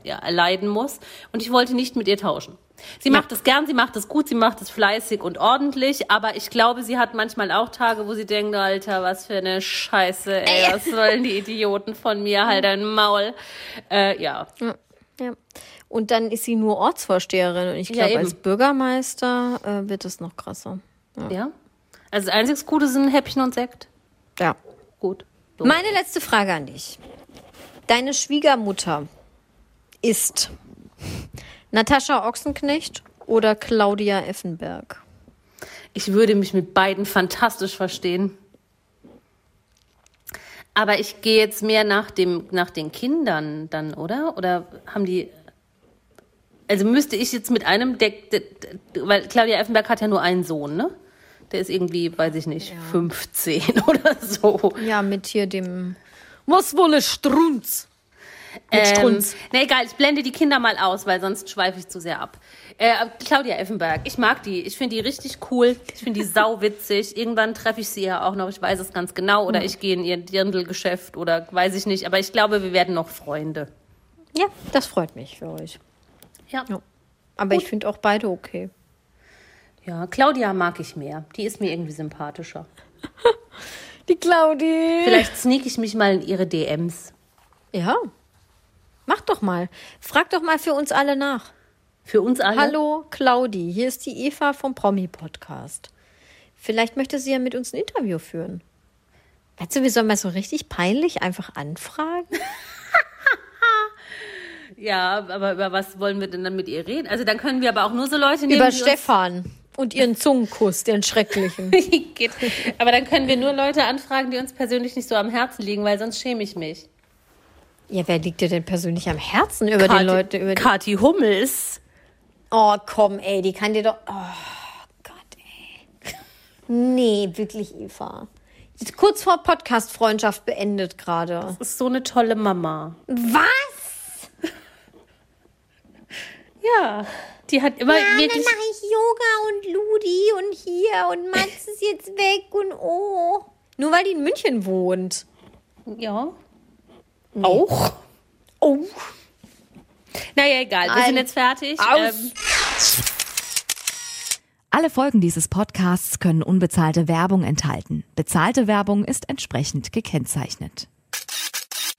ja, erleiden muss und ich wollte nicht mit ihr tauschen. Sie macht es gern, sie macht es gut, sie macht es fleißig und ordentlich, aber ich glaube, sie hat manchmal auch Tage, wo sie denkt, Alter, was für eine Scheiße, ey, was sollen die Idioten von mir, halt ein Maul. Äh, ja, Ja, ja. Und dann ist sie nur Ortsvorsteherin und ich Ja, glaube, eben. als Bürgermeister äh, wird es noch krasser. ja. Also das einzig Gute sind Häppchen und Sekt. Ja. Gut. So. Meine letzte Frage an dich. Deine Schwiegermutter ist Natascha Ochsenknecht oder Claudia Effenberg? Ich würde mich mit beiden fantastisch verstehen. Aber ich gehe jetzt mehr nach, dem, nach den Kindern dann, oder? Oder haben die. Also müsste ich jetzt mit einem, der, der, weil Claudia Effenberg hat ja nur einen Sohn, ne? Der ist irgendwie, weiß ich nicht, 15 oder so. Ja, mit hier dem Was wolle Strunz? Mit Ähm, Strunz. na egal, ich blende die Kinder mal aus, weil sonst schweife ich zu sehr ab. Äh, Claudia Effenberg, ich mag die. Ich finde die richtig cool. Ich finde die sauwitzig. Irgendwann treffe ich sie ja auch noch, ich weiß es ganz genau. Oder ich gehe in ihr Dirndlgeschäft oder weiß ich nicht. Aber ich glaube, wir werden noch Freunde. Ja, das freut mich für euch. Ja. Ja. Aber ich finde auch beide okay. Ja, Claudia mag ich mehr. Die ist mir irgendwie sympathischer. Die Claudi. Vielleicht sneak ich mich mal in ihre DMs. Ja. Mach doch mal. Frag doch mal für uns alle nach. Für uns alle. Hallo Claudi, hier ist die Eva vom Promi Podcast. Vielleicht möchte sie ja mit uns ein Interview führen. Weißt du, wir sollen mal so richtig peinlich einfach anfragen? Ja, aber über was wollen wir denn dann mit ihr reden? Also dann können wir aber auch nur so Leute nehmen, Über Stefan und ihren Zungenkuss, den schrecklichen. Aber dann können wir nur Leute anfragen, die uns persönlich nicht so am Herzen liegen, weil sonst schäme ich mich. Ja, wer liegt dir denn persönlich am Herzen über die Leute? Über die Kathi Hummels. oh, komm, ey, die kann dir doch. Oh Gott, ey. Nee, wirklich, Eva. Ist kurz vor Podcast-Freundschaft beendet gerade. Das ist so eine tolle Mama. Was? Ja. Die hat immer Ja, dann wirklich. mache ich Yoga und Ludi und hier und Mats ist jetzt weg und oh. Nur weil die in München wohnt. Ja. Auch. Oh. Naja, egal. Wir Nein. sind jetzt fertig. Aus. Ähm, Alle Folgen dieses Podcasts können unbezahlte Werbung enthalten. Bezahlte Werbung ist entsprechend gekennzeichnet.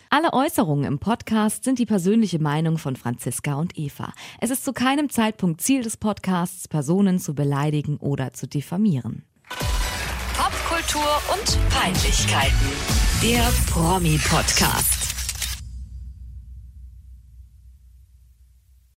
Alle Äußerungen im Podcast sind die persönliche Meinung von Franziska und Eva. Es ist zu keinem Zeitpunkt Ziel des Podcasts, Personen zu beleidigen oder zu diffamieren. Popkultur und Peinlichkeiten. Der Promi-Podcast.